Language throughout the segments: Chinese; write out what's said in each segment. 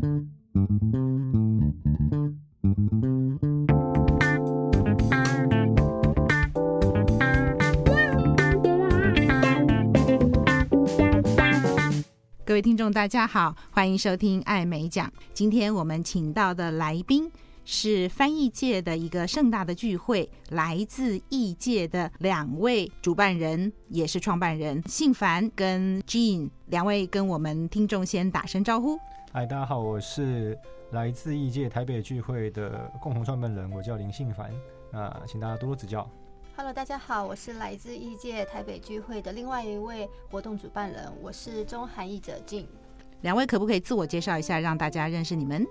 各位听众，大家好，欢迎收听爱美奖。今天我们请到的来宾是翻译界的一个盛大的聚会，来自译界的两位主办人，也是创办人，信帆跟 Jean 两位跟我们听众先打声招呼。嗨，大家好，我是来自异界台北聚会的共同创办人，我叫林信凡，那请大家多多指教。Hello，大家好，我是来自异界台北聚会的另外一位活动主办人，我是中韩译者 Gene。两位可不可以自我介绍一下，让大家认识你们？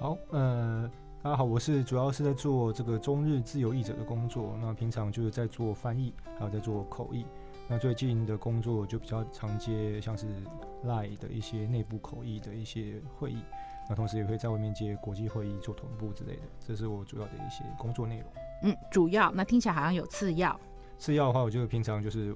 好，呃，大家好，我是主要是在做这个中日自由译者的工作，那平常就是在做翻译，还有在做口译。那最近的工作就比较常接像是 LINE 的一些内部口译的一些会议，那同时也会在外面接国际会议做同步之类的，这是我主要的一些工作内容。嗯，主要那听起来好像有次要。次要的话，我就平常就是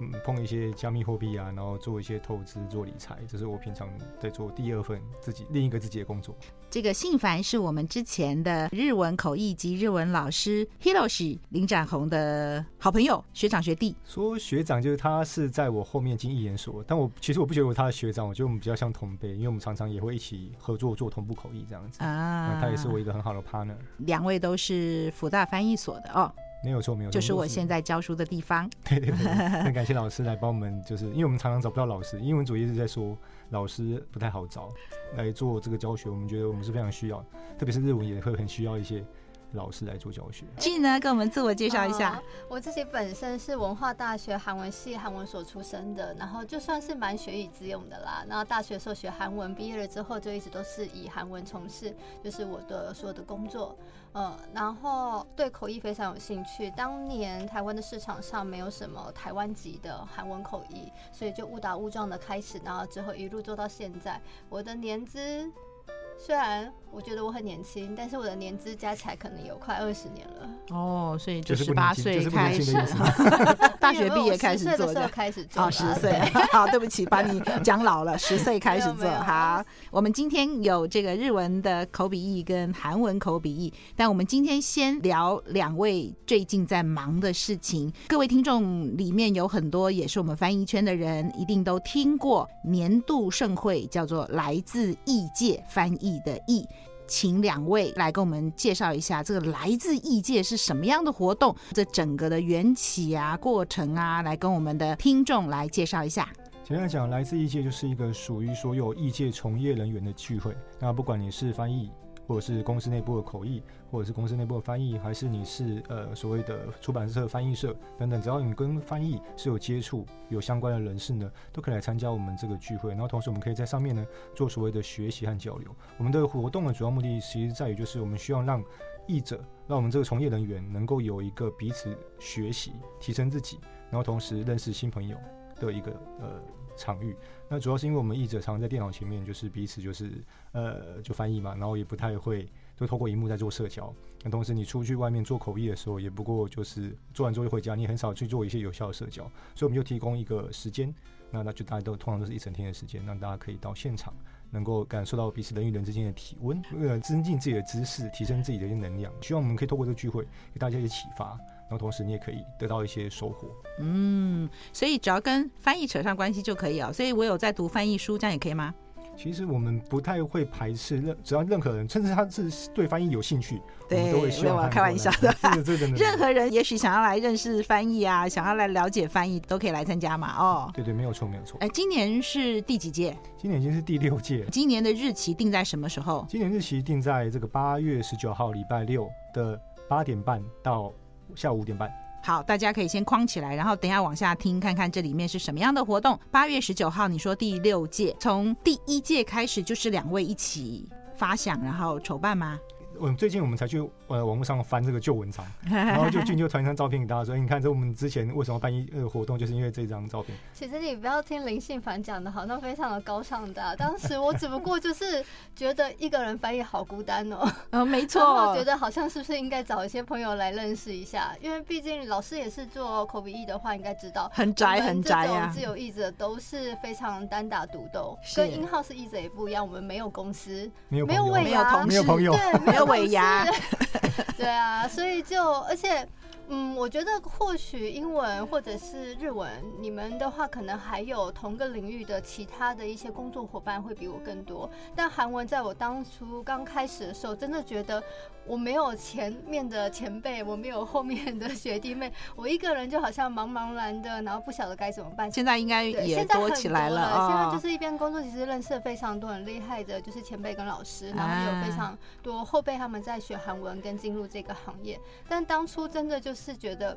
嗯碰一些加密货币啊，然后做一些投资、做理财，这是我平常在做第二份自己另一个自己的工作。这个信帆是我们之前的日文口译及日文老师 Hiroshi 林展宏的好朋友、学长学弟。说学长就是他是在我后面进译研所，但我其实我不觉得他的学长，我觉得我们比较像同辈，因为我们常常也会一起合作做同步口译这样子啊。他也是我一个很好的 partner。两位都是福大翻译所的哦。没有错，没有错，就是我现在教书的地方。对对对，很感谢老师来帮我们，就是因为我们常常找不到老师，英文组一直在说老师不太好找，来做这个教学，我们觉得我们是非常需要，特别是日文也会很需要一些。老师来做教学。Gene 呢，跟我们自我介绍一下。Uh, 我自己本身是文化大学韩文系韩文所出身的，然后就算是蛮学以致用的啦。然后大学时候学韩文，毕业了之后就一直都是以韩文从事，就是我的所有的工作。呃，然后对口译非常有兴趣。当年台湾的市场上没有什么台湾籍的韩文口译，所以就误打误撞的开始，然后之后一路做到现在。我的年资。虽然我觉得我很年轻，但是我的年资加起来可能有快二十年了。哦，所以就十八岁开始，大学毕业开始做的，开始做。哦，十岁。好，对不起，把你讲老了。十岁开始做。好，我们今天有这个日文的口笔译跟韩文口笔译，但我们今天先聊两位最近在忙的事情。各位听众里面有很多也是我们翻译圈的人，一定都听过年度盛会，叫做来自异界翻译的译，请两位来跟我们介绍一下这个来自异界是什么样的活动，这整个的缘起啊、过程啊，来跟我们的听众来介绍一下。简单讲，来自异界就是一个属于所有异界从业人员的聚会。那不管你是翻译，或者是公司内部的口译，或者是公司内部的翻译，还是你是呃所谓的出版社、翻译社等等，只要你跟翻译是有接触、有相关的人士呢，都可以来参加我们这个聚会。然后同时，我们可以在上面呢做所谓的学习和交流。我们的活动的主要目的，其实在于就是我们需要让译者，让我们这个从业人员能够有一个彼此学习、提升自己，然后同时认识新朋友的一个呃场域。那主要是因为我们译者常常在电脑前面，就是彼此就是呃就翻译嘛，然后也不太会就透过荧幕在做社交。那同时你出去外面做口译的时候，也不过就是做完之后就回家，你很少去做一些有效的社交。所以我们就提供一个时间，那那就大家都通常都是一整天的时间，让大家可以到现场，能够感受到彼此人与人之间的体温，呃，增进自己的知识，提升自己的一些能量。希望我们可以透过这个聚会给大家一些启发。然后同时你也可以得到一些收获。嗯，所以只要跟翻译扯上关系就可以了。所以我有在读翻译书，这样也可以吗？其实我们不太会排斥任，只要任何人，甚至他是对翻译有兴趣，对，我们都会希望。我开玩笑的，这个这个任何人也许想要来认识翻译啊，想要来了解翻译，都可以来参加嘛。哦，对对，没有错，没有错。哎，今年是第几届？今年已经是第六届。今年的日期定在什么时候？今年日期定在这个八月十九号礼拜六的八点半到下午五点半。好，大家可以先框起来，然后等下往下听，看看这里面是什么样的活动。八月十九号，你说第六届，从第一届开始就是两位一起发想，然后筹办吗？我们最近我们才去呃网络上翻这个旧文章，然后就俊就传一张照片给大家说，欸、你看这我们之前为什么办一呃活动，就是因为这张照片。其实你不要听林信凡讲的好像非常的高尚的、啊，当时我只不过就是觉得一个人翻译好孤单哦。嗯，没错，我觉得好像是不是应该找一些朋友来认识一下，因为毕竟老师也是做口笔译的话，应该知道很宅很宅呀。自由译者都是非常单打独斗，跟 in house 译者也不一样，我们没有公司，没有没有没有朋友，对，没有 尾牙，对啊，所以就而且。嗯，我觉得或许英文或者是日文，你们的话可能还有同个领域的其他的一些工作伙伴会比我更多。但韩文在我当初刚开始的时候，真的觉得我没有前面的前辈，我没有后面的学弟妹，我一个人就好像茫茫然的，然后不晓得该怎么办。现在应该也多起来了，了。现在就是一边工作，其实认识了非常多很厉害的，就是前辈跟老师，然后有非常多后辈他们在学韩文跟进入这个行业。但当初真的就是。是觉得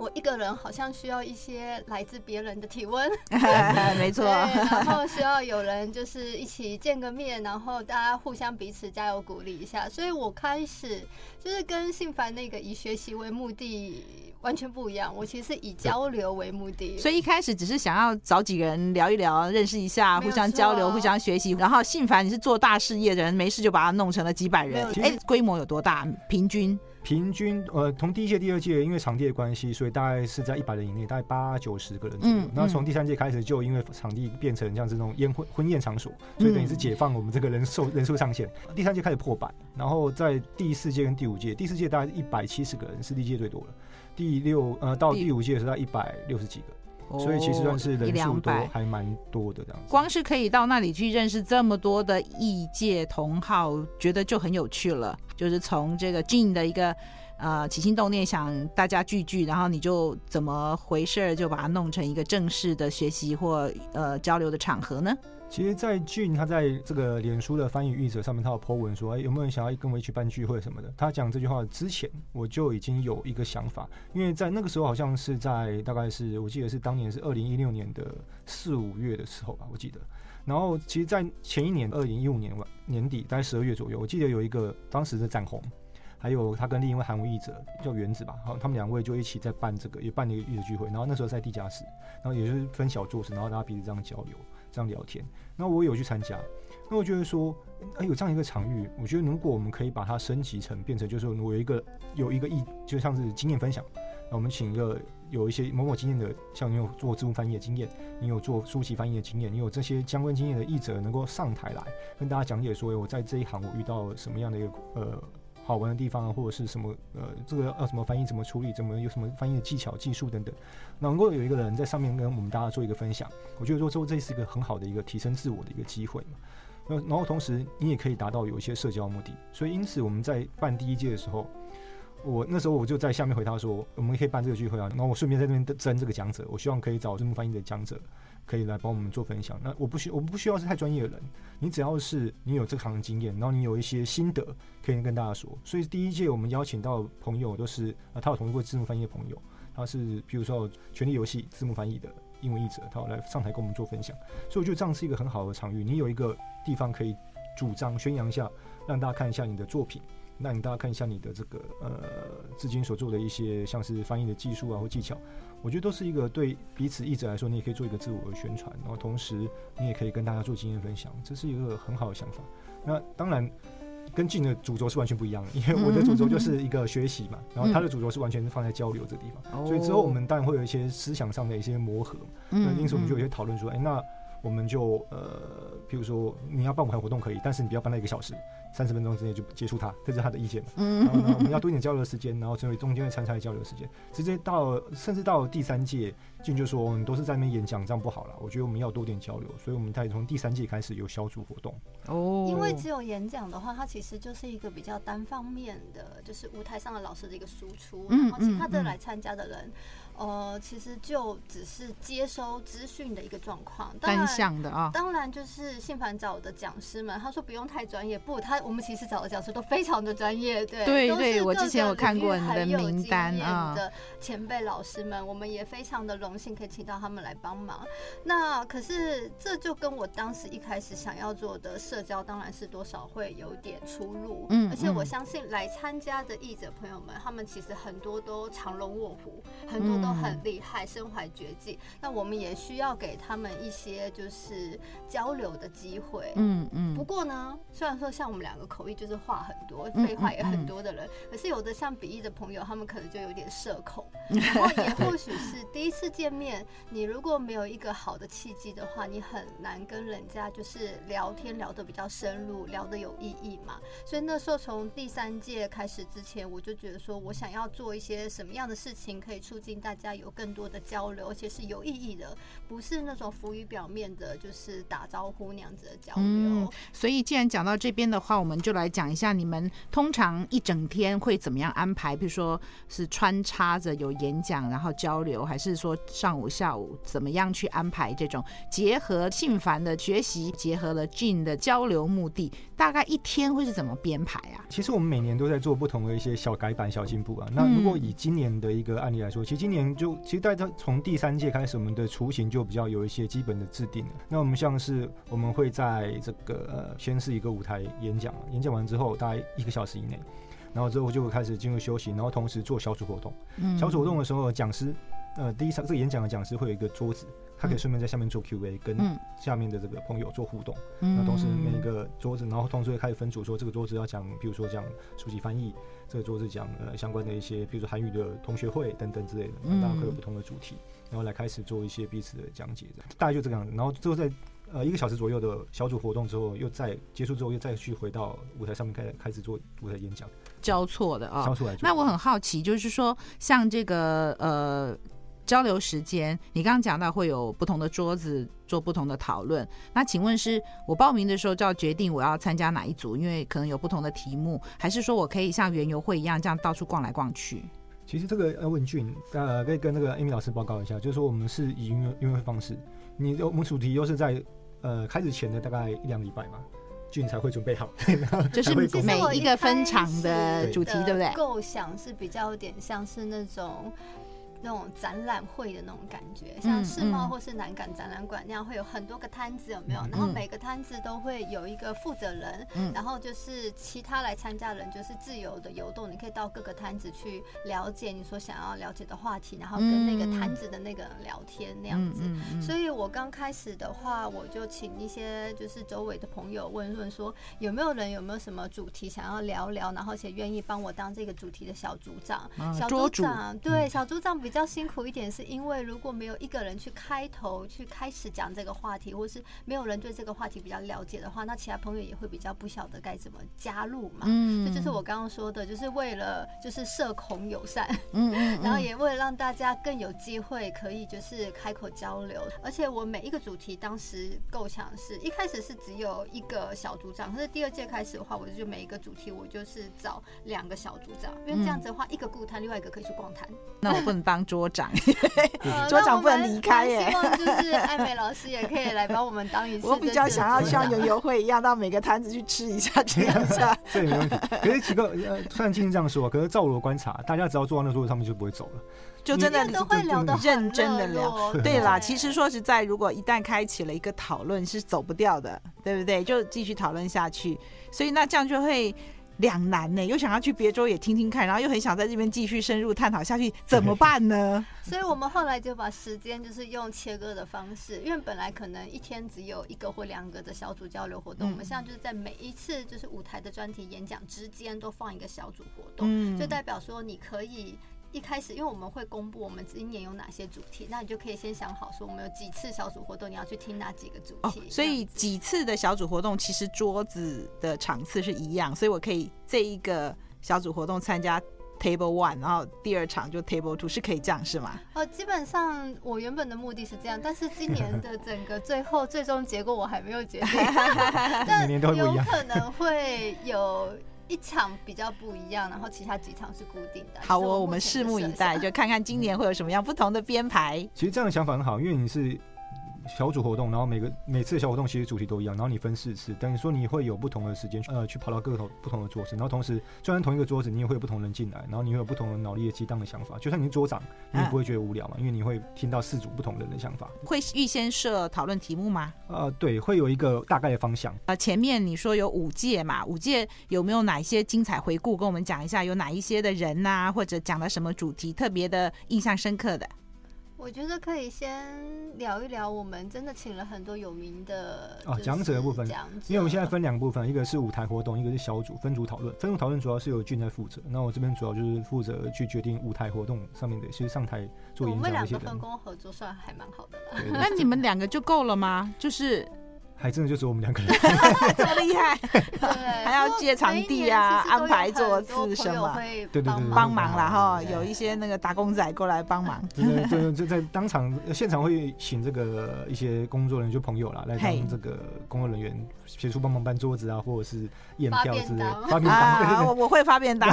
我一个人好像需要一些来自别人的体温，没错，然后需要有人就是一起见个面，然后大家互相彼此加油鼓励一下。所以我开始就是跟信凡那个以学习为目的完全不一样，我其实是以交流为目的。所以一开始只是想要找几个人聊一聊，认识一下，互相交流，互相学习。然后信凡你是做大事业的人，没事就把它弄成了几百人。哎，规模有多大？平均？平均呃，从第一届、第二届，因为场地的关系，所以大概是在一百人以内，大概八九十个人左右。嗯，那从第三届开始，就因为场地变成像这种宴会婚宴场所，所以等于是解放我们这个人数人数上限。第三届开始破百，然后在第四届跟第五届，第四届大概一百七十个人，是历届最多了。第六呃到第五届的时候，一百六十几个。所以其实算是人数多还蛮多的这样子，光是可以到那里去认识这么多的异界同好，觉得就很有趣了。就是从这个 Gin 的一个呃起心动念，想大家聚聚，然后你就怎么回事儿，就把它弄成一个正式的学习或呃交流的场合呢？其实，在俊他在这个脸书的翻译译者上面，他有 po 文说：“哎，有没有人想要跟我一起办聚会什么的？”他讲这句话之前，我就已经有一个想法，因为在那个时候，好像是在大概是我记得是当年是二零一六年的四五月的时候吧，我记得。然后，其实，在前一年二零一五年年底，大概十二月左右，我记得有一个当时的展鸿，还有他跟另一位韩文译者叫原子吧，好，他们两位就一起在办这个，也办了一个译者聚会。然后那时候在地下室，然后也就是分小桌子，然后大家彼此这样交流。这样聊天，那我有去参加，那我觉得说，哎，有这样一个场域，我觉得如果我们可以把它升级成变成，就是说我有一个有一个意，就像是经验分享，那我们请一个有一些某某经验的，像你有做字幕翻译的经验，你有做书籍翻译的经验，你有这些相关经验的译者，能够上台来跟大家讲解说，我在这一行我遇到什么样的一个呃。好玩的地方，或者是什么呃，这个要怎么翻译，怎么处理，怎么有什么翻译的技巧、技术等等，能够有一个人在上面跟我们大家做一个分享，我觉得说这这是一个很好的一个提升自我的一个机会嘛。那然后同时你也可以达到有一些社交目的，所以因此我们在办第一届的时候，我那时候我就在下面回答说，我们可以办这个聚会啊，然后我顺便在这边征这个讲者，我希望可以找字幕翻译的讲者。可以来帮我们做分享。那我不需我不需要是太专业的人，你只要是你有这行的经验，然后你有一些心得可以跟大家说。所以第一届我们邀请到朋友都是啊，他有同意过字幕翻译的朋友，他是比如说《权力游戏》字幕翻译的英文译者，他有来上台跟我们做分享。所以我觉得这样是一个很好的场域，你有一个地方可以主张宣扬一下，让大家看一下你的作品。那你大家看一下你的这个呃，至今所做的一些像是翻译的技术啊或技巧，我觉得都是一个对彼此译者来说，你也可以做一个自我的宣传，然后同时你也可以跟大家做经验分享，这是一个很好的想法。那当然跟 Gin 的主轴是完全不一样的，因为我的主轴就是一个学习嘛，然后他的主轴是完全是放在交流这个地方，所以之后我们当然会有一些思想上的一些磨合，那因此我们就有些讨论说，哎，那我们就呃，譬如说你要办舞台活动可以，但是你不要办到一个小时。三十分钟之内就结束它，这是他的意见。嗯，然后呢，我们要多一点交流的时间，然后成为中间的参赛交流的时间。直接到甚至到第三届，Gin 就说我们都是在那边演讲，这样不好了。我觉得我们要多点交流，所以我们才从第三届开始有小组活动。哦，因为只有演讲的话，它其实就是一个比较单方面的，就是舞台上的老师的一个输出，然后其他的来参加的人。呃，其实就只是接收资讯的一个状况，单向的啊。当然，就是信凡找的讲师们，他说不用太专业，不，他我们其实找的讲师都非常的专业，对对对，我之前有看过你的名单啊。的前辈老师们，我们也非常的荣幸可以请到他们来帮忙。那可是这就跟我当时一开始想要做的社交，当然是多少会有点出入。嗯，而且我相信来参加的译者朋友们，他们其实很多都藏龙卧虎，很多都。很厉害，身怀绝技。那我们也需要给他们一些就是交流的机会。嗯嗯。不过呢，虽然说像我们两个口译就是话很多，废话也很多的人，可是有的像笔译的朋友，他们可能就有点社恐。然后也或许是第一次见面，你如果没有一个好的契机的话，你很难跟人家就是聊天聊得比较深入，聊得有意义嘛。所以那时候从第三届开始之前，我就觉得说我想要做一些什么样的事情，可以促进大家。家有更多的交流，而且是有意义的，不是那种浮于表面的，就是打招呼那样子的交流。嗯，所以，既然讲到这边的话，我们就来讲一下你们通常一整天会怎么样安排？比如说是穿插着有演讲，然后交流，还是说上午、下午怎么样去安排这种结合信凡的学习，结合了 Gene 的交流目的？大概一天会是怎么编排啊？其实我们每年都在做不同的一些小改版、小进步啊。那如果以今年的一个案例来说，其实今年。就其实大家从第三届开始，我们的雏形就比较有一些基本的制定了。那我们像是我们会在这个呃，先是一个舞台演讲，演讲完之后大概一个小时以内，然后之后就会开始进入休息，然后同时做小组活动。小组活动的时候，讲师呃，第一场这个演讲的讲师会有一个桌子。他可以顺便在下面做 Q&A，跟下面的这个朋友做互动。嗯、那同时每一个桌子，然后同时会开始分组，说这个桌子要讲，比如说讲书籍翻译，这个桌子讲呃相关的一些，比如说韩语的同学会等等之类的，那大家会有不同的主题，然后来开始做一些彼此的讲解。大概就这个样子。然后最后在呃一个小时左右的小组活动之后，又再结束之后，又再去回到舞台上面开始开始做舞台演讲，交错的啊。交错来。那我很好奇，就是说像这个呃。交流时间，你刚刚讲到会有不同的桌子做不同的讨论。那请问是我报名的时候就要决定我要参加哪一组？因为可能有不同的题目，还是说我可以像园游会一样这样到处逛来逛去？其实这个要问 Gene，呃，可以跟那个 Amy 老师报告一下，就是说我们是以园游会方式，你我们主题又是在呃开始前的大概一两礼拜嘛，Gene 才会准备好，就是每一个分场的主题，对不对？构想是比较有点像是那种。那种展览会的那种感觉，像世贸或是南港展览馆那样，会有很多个摊子，有没有？然后每个摊子都会有一个负责人，然后就是其他来参加的人就是自由的游动，你可以到各个摊子去了解你所想要了解的话题，然后跟那个摊子的那个人聊天那样子。所以我刚开始的话，我就请一些就是周围的朋友问问说，有没有人有没有什么主题想要聊聊，然后且愿意帮我当这个主题的小组长。小组长对，小组长比。比较辛苦一点，是因为如果没有一个人去开头去开始讲这个话题，或是没有人对这个话题比较了解的话，那其他朋友也会比较不晓得该怎么加入嘛。嗯，这就是我刚刚说的，就是为了就是社恐友善，嗯，然后也为了让大家更有机会可以就是开口交流。而且我每一个主题当时构想是一开始是只有一个小组长，可是第二届开始的话，我就每一个主题我就是找两个小组长，因为这样子的话，一个顾摊，另外一个可以去逛摊。那我不能当。桌长，桌长不能离开耶。希望就是 艾美老师也可以来帮我们当一次。我比较想要像游游会一样，到每个摊子去吃一下，这样下。这没问题。可是几个呃，虽然经这样说，可是照我的观察，大家只要坐到那桌子上面就不会走了，就真的都会聊得认真的聊。对啦，其实说实在，如果一旦开启了一个讨论，是走不掉的，对不对？就继续讨论下去。所以那这样就会。两难呢，又想要去别州也听听看，然后又很想在这边继续深入探讨下去，怎么办呢？所以我们后来就把时间就是用切割的方式，因为本来可能一天只有一个或两个的小组交流活动，嗯、我们现在就是在每一次就是舞台的专题演讲之间都放一个小组活动，嗯、就代表说你可以。一开始，因为我们会公布我们今年有哪些主题，那你就可以先想好，说我们有几次小组活动，你要去听哪几个主题。哦，所以几次的小组活动，其实桌子的场次是一样，所以我可以这一个小组活动参加 Table One，然后第二场就 Table Two，是可以这样是吗？哦，基本上我原本的目的是这样，但是今年的整个最后最终结果我还没有决定，但有可能会有。一场比较不一样，然后其他几场是固定的。好哦，我们拭目以待，就看看今年会有什么样不同的编排。其实这样的想法很好，因为你是。小组活动，然后每个每次的小活动其实主题都一样，然后你分四次，等于说你会有不同的时间，呃，去跑到各个不同的桌子，然后同时虽然同一个桌子，你也会有不同人进来，然后你会有不同的脑力的激荡的想法。就算你是桌长，你也不会觉得无聊嘛，因为你会听到四组不同人的想法。会预先设讨论题目吗？呃，对，会有一个大概的方向。呃，前面你说有五届嘛，五届有没有哪一些精彩回顾？跟我们讲一下，有哪一些的人呐、啊，或者讲了什么主题特别的印象深刻的？我觉得可以先聊一聊，我们真的请了很多有名的哦讲者的部分，因为我们现在分两部分，一个是舞台活动，一个是小组分组讨论。分组讨论主要是由俊在负责，那我这边主要就是负责去决定舞台活动上面的，其实上台做演讲。我们两个分工合作算还蛮好的了。那你们两个就够了吗？就是。还真的就只有我们两个人，这么厉害，还要借场地啊，安排座次什么，对对对，帮忙。啦哈，有一些那个打工仔过来帮忙，对对对，就在当场现场会请这个一些工作人员就朋友啦，来当这个工作人员协助帮忙搬桌子啊，或者是验票之类，发便当，我我会发便当，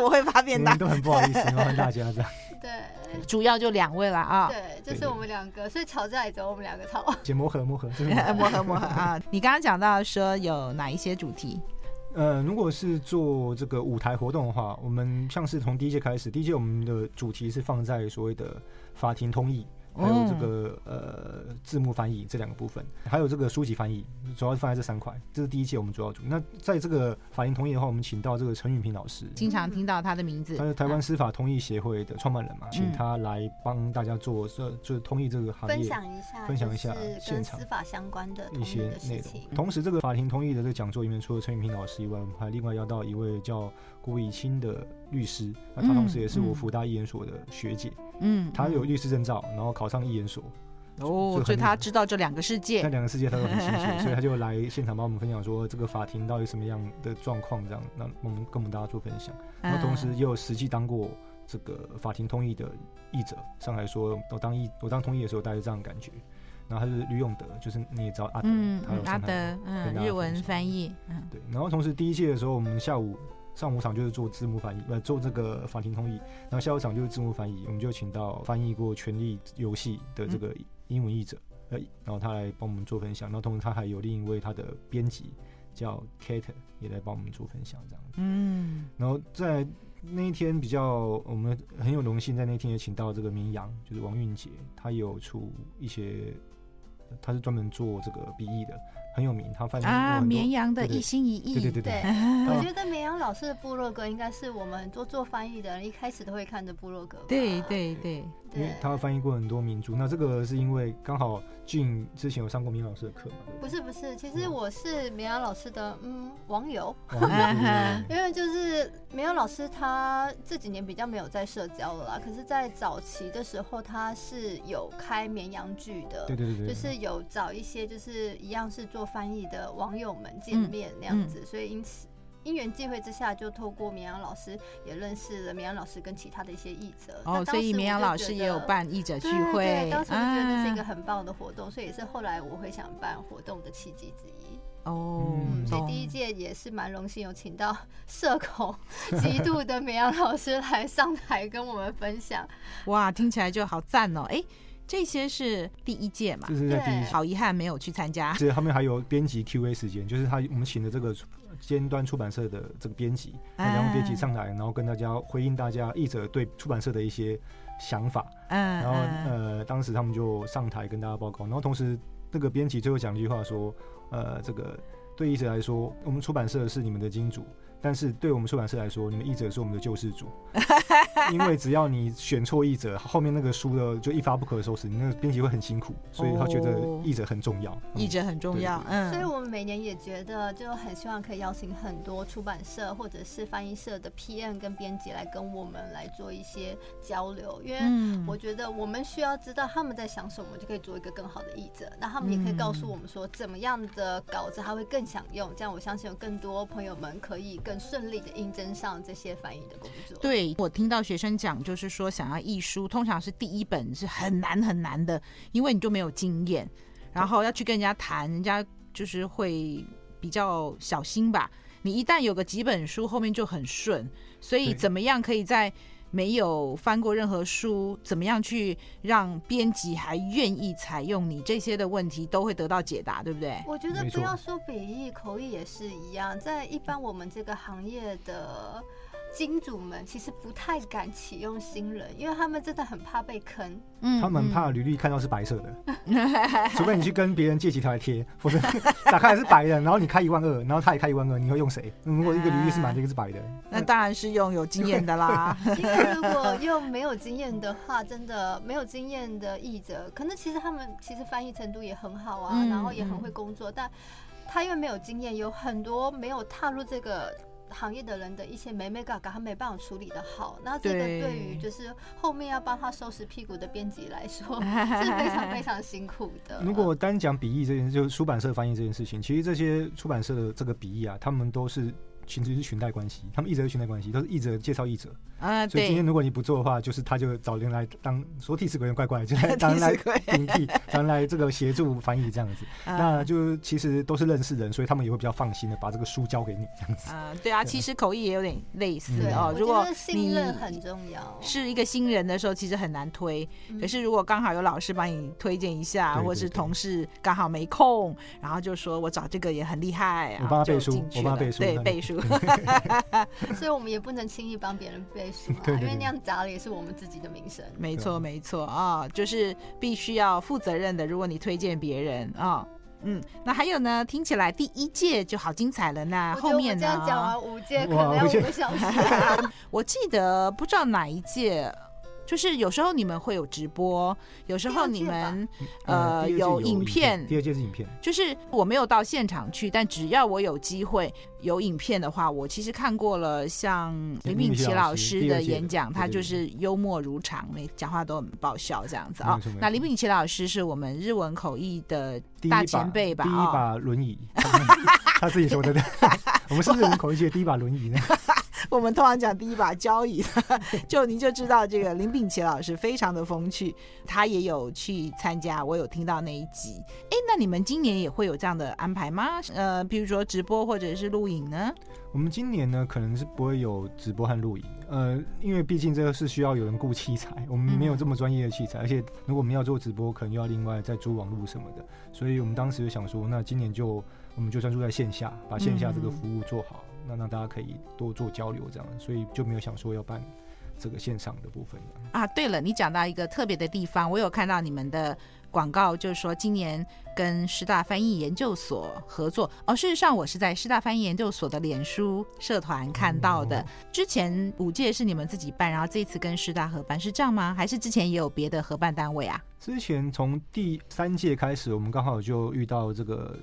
我会发便当，都很不好意思麻烦大家这样。对，主要就两位了啊。对，就是我们两个，所以吵架也只有我们两个吵。姐磨合磨合，磨合 磨合啊！你刚刚讲到说有哪一些主题？呃，如果是做这个舞台活动的话，我们像是从第一届开始，第一届我们的主题是放在所谓的法庭通译。还有这个呃字幕翻译这两个部分，还有这个书籍翻译，主要是放在这三块。这是第一届我们主要主。那在这个法庭同意的话，我们请到这个陈允平老师，经常听到他的名字。他是台湾司法通译协会的创办人嘛，请他来帮大家做这就是通译这个行业，分享一下，分享一下现场司法相关的一些内容。同时，这个法庭同译的这个讲座里面，除了陈允平老师以外，我们还另外邀到一位叫郭以清的律师，那他同时也是我福大译研所的学姐。嗯，他有律师证照，然后考上译研所。哦，所以他知道这两个世界，那两个世界他都很清楚，所以他就来现场帮我们分享说这个法庭到底什么样的状况，这样，那我们跟我们大家做分享。然后同时也有实际当过这个法庭通译的译者上来说，我当译我当通译的时候大概这样的感觉。然后他是吕永德，就是你也知道阿德，嗯，阿德，嗯，日文翻译，嗯，对。然后同时第一届的时候，我们下午。上午场就是做字幕翻译，呃，做这个法庭通译，然后下午场就是字幕翻译，我们就请到翻译过《权力游戏》的这个英文译者，呃，然后他来帮我们做分享，然后同时他还有另一位他的编辑叫 Kate 也来帮我们做分享，这样子。嗯，然后在那一天比较，我们很有荣幸在那天也请到这个绵羊，就是王韵杰，他有出一些，他是专门做这个笔译的。很有名，他翻译啊，绵羊的一心一意。对对对对，我觉得绵羊老师的部落格应该是我们很多做翻译的人一开始都会看的部落格。对对对。因为他翻译过很多民族，那这个是因为刚好俊之前有上过绵羊老师的课嘛？不是不是，其实我是绵羊老师的嗯网友，因为就是绵羊老师他这几年比较没有在社交了啦，可是，在早期的时候他是有开绵羊剧的，对对对对，就是有找一些就是一样是做翻译的网友们见面那样子，所以因此。因缘际会之下，就透过绵阳老师也认识了绵阳老师跟其他的一些译者。哦，所以绵阳老师也有办译者聚会。对，对，当时我觉得这是一个很棒的活动，啊、所以也是后来我会想办活动的契机之一。哦、嗯，所以第一届也是蛮荣幸有请到社恐极度的绵阳老师来上台跟我们分享。哇，听起来就好赞哦！哎、欸，这些是第一届嘛？就是在第一，好遗憾没有去参加。这后面还有编辑 Q A 时间，就是他我们请的这个。尖端出版社的这个编辑，然后编辑上来，然后跟大家回应大家译者对出版社的一些想法。嗯，然后呃，当时他们就上台跟大家报告，然后同时那个编辑最后讲一句话说，呃，这个对译者来说，我们出版社是你们的金主。但是对我们出版社来说，你们译者是我们的救世主，因为只要你选错译者，后面那个书的就一发不可收拾，你那个编辑会很辛苦，所以他觉得译者很重要，译者很重要，嗯。所以我们每年也觉得就很希望可以邀请很多出版社或者是翻译社的 PM 跟编辑来跟我们来做一些交流，因为我觉得我们需要知道他们在想什么，就可以做一个更好的译者。那他们也可以告诉我们说怎么样的稿子他会更想用，这样我相信有更多朋友们可以更。很顺利的应征上这些翻译的工作。对，我听到学生讲，就是说想要译书，通常是第一本是很难很难的，因为你就没有经验，然后要去跟人家谈，人家就是会比较小心吧。你一旦有个几本书，后面就很顺。所以怎么样可以在没有翻过任何书，怎么样去让编辑还愿意采用你这些的问题，都会得到解答，对不对？我觉得不要说笔译、口译也是一样，在一般我们这个行业的。金主们其实不太敢启用新人，因为他们真的很怕被坑。嗯，他们怕履历看到是白色的，除非你去跟别人借几条来贴，否则打开来是白的，然后你开一万二，然后他也开一万二，你会用谁？如果一个履历是满的，一个是白的，那当然是用有经验的啦。因为如果用没有经验的话，真的没有经验的译者，可能其实他们其实翻译程度也很好啊，嗯、然后也很会工作，但他因为没有经验，有很多没有踏入这个。行业的人的一些美美嘎嘎，他没办法处理的好。那这个对于就是后面要帮他收拾屁股的编辑来说，是非常非常辛苦的。如果单讲笔译这件事，就是出版社翻译这件事情，其实这些出版社的这个笔译啊，他们都是。其实是裙带关系，他们译者是裙带关系，都是译者介绍译者啊。所以今天如果你不做的话，就是他就找人来当说替死鬼，怪怪，就来当来顶 替，当来这个协助翻译这样子。那就其实都是认识人，所以他们也会比较放心的把这个书交给你这样子。啊，对啊，其实口译也有点类似哦。如果信任很重要，是一个新人的时候，其实很难推。可是如果刚好有老师帮你推荐一下，或是同事刚好没空，然后就说我找这个也很厉害，我帮他背书，我帮他背书，对，背书。所以我们也不能轻易帮别人背书啊，因为那样砸了也是我们自己的名声。没错，没错啊，就是必须要负责任的。如果你推荐别人啊，嗯，那还有呢？听起来第一届就好精彩了，那后面呢？这样讲完五届可能要五个小时。我记得不知道哪一届。就是有时候你们会有直播，有时候你们呃有影片。第二届是影片，就是我没有到现场去，但只要我有机会有影片的话，我其实看过了。像林敏琦老师的演讲，他就是幽默如常，每讲话都很爆笑这样子啊。那林敏琦老师是我们日文口译的大前辈吧？第一把轮椅，他 自己说的。我们是日文口译界第一把轮椅呢。我们通常讲第一把交椅，就您就知道这个林炳奇老师非常的风趣，他也有去参加，我有听到那一集。哎，那你们今年也会有这样的安排吗？呃，比如说直播或者是录影呢？我们今年呢，可能是不会有直播和录影，呃，因为毕竟这个是需要有人雇器材，我们没有这么专业的器材，嗯、而且如果我们要做直播，可能又要另外再租网络什么的，所以我们当时就想说，那今年就我们就专注在线下，把线下这个服务做好。嗯那让大家可以多做交流，这样，所以就没有想说要办这个线上的部分啊。对了，你讲到一个特别的地方，我有看到你们的广告，就是说今年跟师大翻译研究所合作。哦，事实上我是在师大翻译研究所的脸书社团看到的。之前五届是你们自己办，然后这次跟师大合办，是这样吗？还是之前也有别的合办单位啊？之前从第三届开始，我们刚好就遇到这个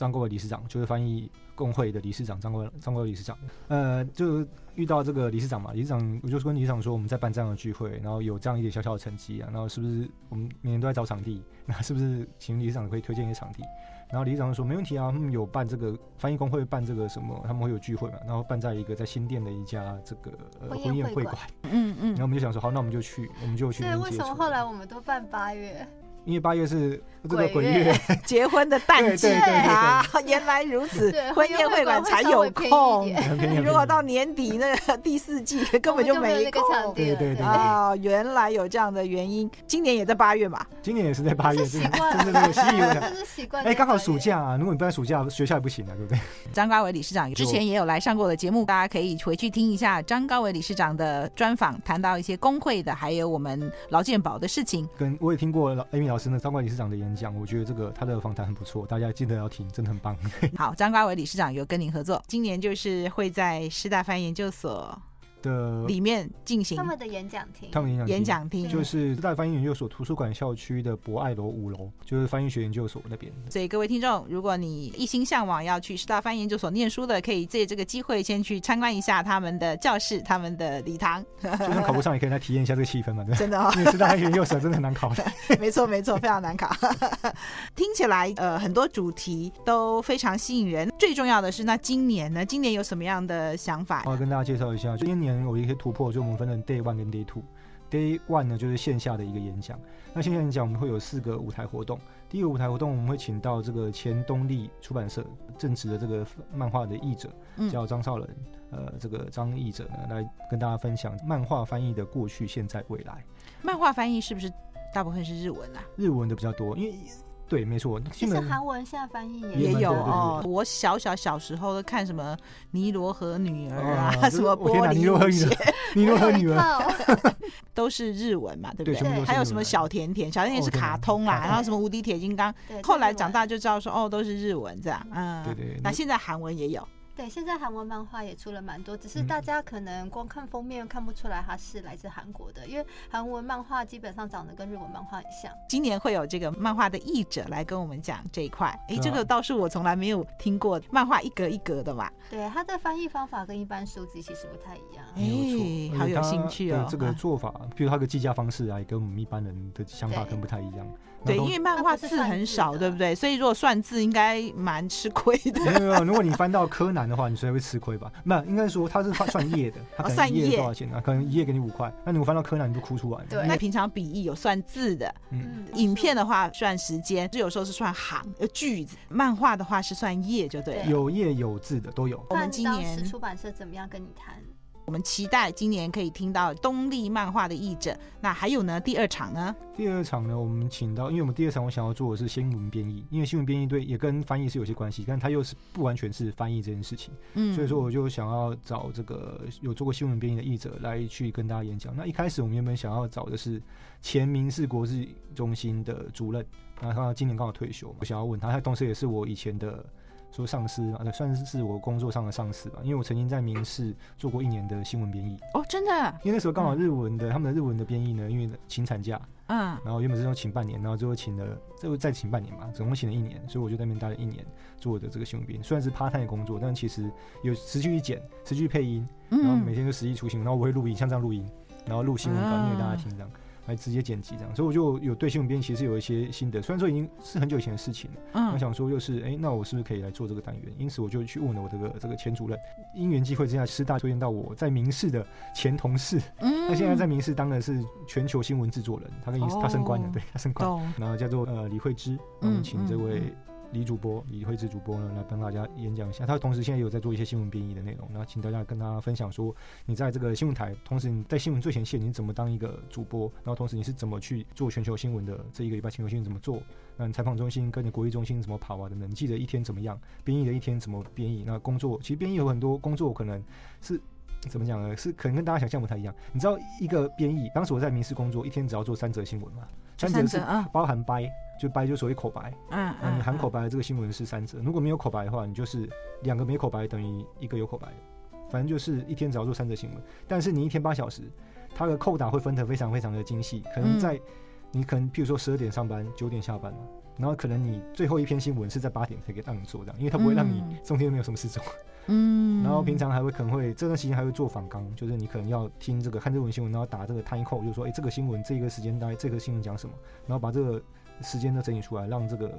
张国伟理事长，就是翻译。工会的理事长张国张国伟理事长，呃，就遇到这个理事长嘛，理事长我就跟理事长说，我们在办这样的聚会，然后有这样一点小小的成绩啊，然后是不是我们每年都在找场地，那是不是请理事长可以推荐一些场地？然后理事长说没问题啊，他们有办这个翻译工会办这个什么，他们会有聚会嘛，然后办在一个在新店的一家这个呃婚宴会馆，嗯嗯，然后我们就想说好，那我们就去，我们就去。对，为什么后来我们都办八月？因为八月是这个鬼月，结婚的淡季啊，原来如此，婚宴会馆才有空。如果到年底那个第四季 根本就没空。对对对啊，原来有这样的原因。今年也在八月嘛？今年也是在八月，习惯，真的是习惯，这 是习惯。哎，刚好暑假啊，如果你不在暑假，学校也不行啊，对不对？张高伟理事长之前也有来上过的节目，大家可以回去听一下张高伟理事长的专访，谈到一些工会的，还有我们劳健保的事情。跟我也听过老 Amy 老师呢，张高伟理事长的演讲，我觉得这个他的访谈很不错，大家记得要听，真的很棒。好，张冠伟理事长有跟您合作，今年就是会在师大翻研究所的里面进行他们的演讲厅，他们演讲演讲厅就是师大翻译研究所图书馆校区的博爱楼五楼，就是翻译学研究所那边。所以各位听众，如果你一心向往要去师大翻译研究所念书的，可以借这个机会先去参观一下他们的教室、他们的礼堂。就算考不上，也可以来体验一下这个气氛嘛。对真的哦，因为师大翻译研究所真的很难考的。没错没错，非常难考。听起来呃很多主题都非常吸引人。最重要的是，那今年呢？今年有什么样的想法？我要跟大家介绍一下，就今年有一些突破。就我们分成 day one 跟 day two，day one 呢就是线下的一个演讲，那线下演讲我们会有四个舞台活动，第一个舞台活动，我们会请到这个前东立出版社正职的这个漫画的译者，叫张少仁，呃，这个张译者呢，来跟大家分享漫画翻译的过去、现在、未来。漫画翻译是不是大部分是日文啊？日文的比较多，因为。对，没错。其实韩文现在翻译也也有哦。我小小小时候都看什么《尼罗河女儿》啊，啊 什么玻璃尼罗河女儿，尼罗河女儿 都是日文嘛，对不对？对，还有什么小甜甜，小甜甜是卡通啦，然后什么无敌铁金刚，后来长大就知道说哦，都是日文这样。嗯，对对。那现在韩文也有。对，现在韩文漫画也出了蛮多，只是大家可能光看封面看不出来它是来自韩国的，因为韩文漫画基本上长得跟日文漫画很像。今年会有这个漫画的译者来跟我们讲这一块，哎，这个倒是我从来没有听过，漫画一格一格的嘛。对，它的翻译方法跟一般书籍其实不太一样。哎，好有兴趣哦。这个做法，比如它的计价方式啊，也跟我们一般人的想法跟不太一样。对，因为漫画字很少，对不对？所以如果算字，应该蛮吃亏的。没有没有，如果你翻到柯南的话，你虽然会吃亏吧？没有，应该说它是算页的，它可能页多少钱啊？可能一页给你五块，那你翻到柯南你就哭出来。对，那平常笔译有算字的，嗯，影片的话算时间，就有时候是算行呃句子。漫画的话是算页，就对。有页有字的都有。我们今年出版社怎么样跟你谈？我们期待今年可以听到东立漫画的译者。那还有呢？第二场呢？第二场呢？我们请到，因为我们第二场我想要做的是新闻编译，因为新闻编译对也跟翻译是有些关系，但它又是不完全是翻译这件事情。嗯，所以说我就想要找这个有做过新闻编译的译者来去跟大家演讲。那一开始我们原本想要找的是前民视国际中心的主任，那他今年刚好退休，我想要问他，他同时也是我以前的。说上司啊，对，算是是我工作上的上司吧。因为我曾经在明视做过一年的新闻编译。哦，真的？因为那时候刚好日文的，嗯、他们的日文的编译呢，因为请产假，嗯，然后原本是要请半年，然后最后请了，最后再请半年嘛，总共请了一年，所以我就在那边待了一年，做的这个新闻编译。虽然是 part time 的工作，但其实有持续去剪，持续配音，然后每天就实际出行，然后我会录音，像这样录音，然后录新闻稿念给大家听这样。来直接剪辑这样，所以我就有对新闻编辑其实有一些心得，虽然说已经是很久以前的事情了。嗯，我想说就是，哎、欸，那我是不是可以来做这个单元？因此我就去问了我这个这个前主任，因缘际会之下，师大推荐到我在明视的前同事，嗯，他现在在明视当的是全球新闻制作人，他跟他升官了，对他升官，然后叫做呃李慧芝，我们请这位。李主播李慧芝主播呢，来帮大家演讲一下。他同时现在有在做一些新闻编译的内容，那请大家跟他分享说，你在这个新闻台，同时你在新闻最前线，你怎么当一个主播？然后同时你是怎么去做全球新闻的？这一个礼拜全球新闻怎么做？那你采访中心跟你国际中心怎么跑啊？等等，你记得一天怎么样？编译的一天怎么编译？那工作其实编译有很多工作，可能是怎么讲呢？是可能跟大家想象不太一样。你知道一个编译，当时我在民事工作，一天只要做三则新闻嘛？三则是包含掰。就白就所谓口白，嗯，嗯，你含口白的这个新闻是三则，如果没有口白的话，你就是两个没口白等于一个有口白，反正就是一天只要做三则新闻，但是你一天八小时，它的扣打会分得非常非常的精细，可能在你可能譬如说十二点上班，九点下班嘛，然后可能你最后一篇新闻是在八点才给让你做这样，因为它不会让你中间没有什么事做，嗯，然后平常还会可能会这段时间还会做访纲，就是你可能要听这个看这文新闻，然后打这个 time code，就是说哎、欸、这个新闻这个时间大概这个新闻讲什么，然后把这个。时间都整理出来，让这个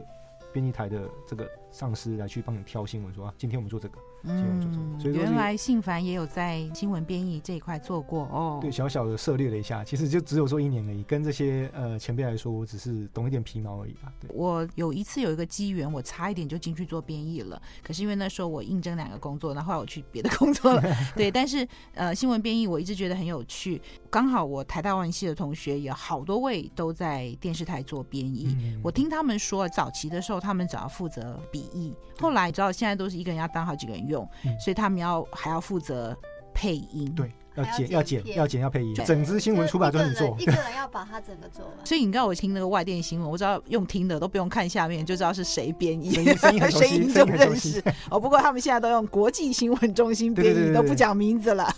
编辑台的这个上司来去帮你挑新闻，说啊，今天我们做这个。嗯，所以原来信凡也有在新闻编译这一块做过哦。对，小小的涉猎了一下，其实就只有做一年而已。跟这些呃前辈来说，我只是懂一点皮毛而已吧。对，我有一次有一个机缘，我差一点就进去做编译了。可是因为那时候我应征两个工作，然后后来我去别的工作了。对，但是呃新闻编译我一直觉得很有趣。刚好我台大外文系的同学有好多位都在电视台做编译。嗯、我听他们说，早期的时候他们只要负责笔译，后来你知道现在都是一个人要当好几个人用。嗯、所以他们要还要负责配音，对，要剪要剪要剪要配音，整支新闻出版都是做，一个人 要把它整个做完。所以你知道我听那个外电新闻，我知道用听的都不用看下面就知道是谁编译，声音声音就认识。哦，不过他们现在都用国际新闻中心编译，都不讲名字了。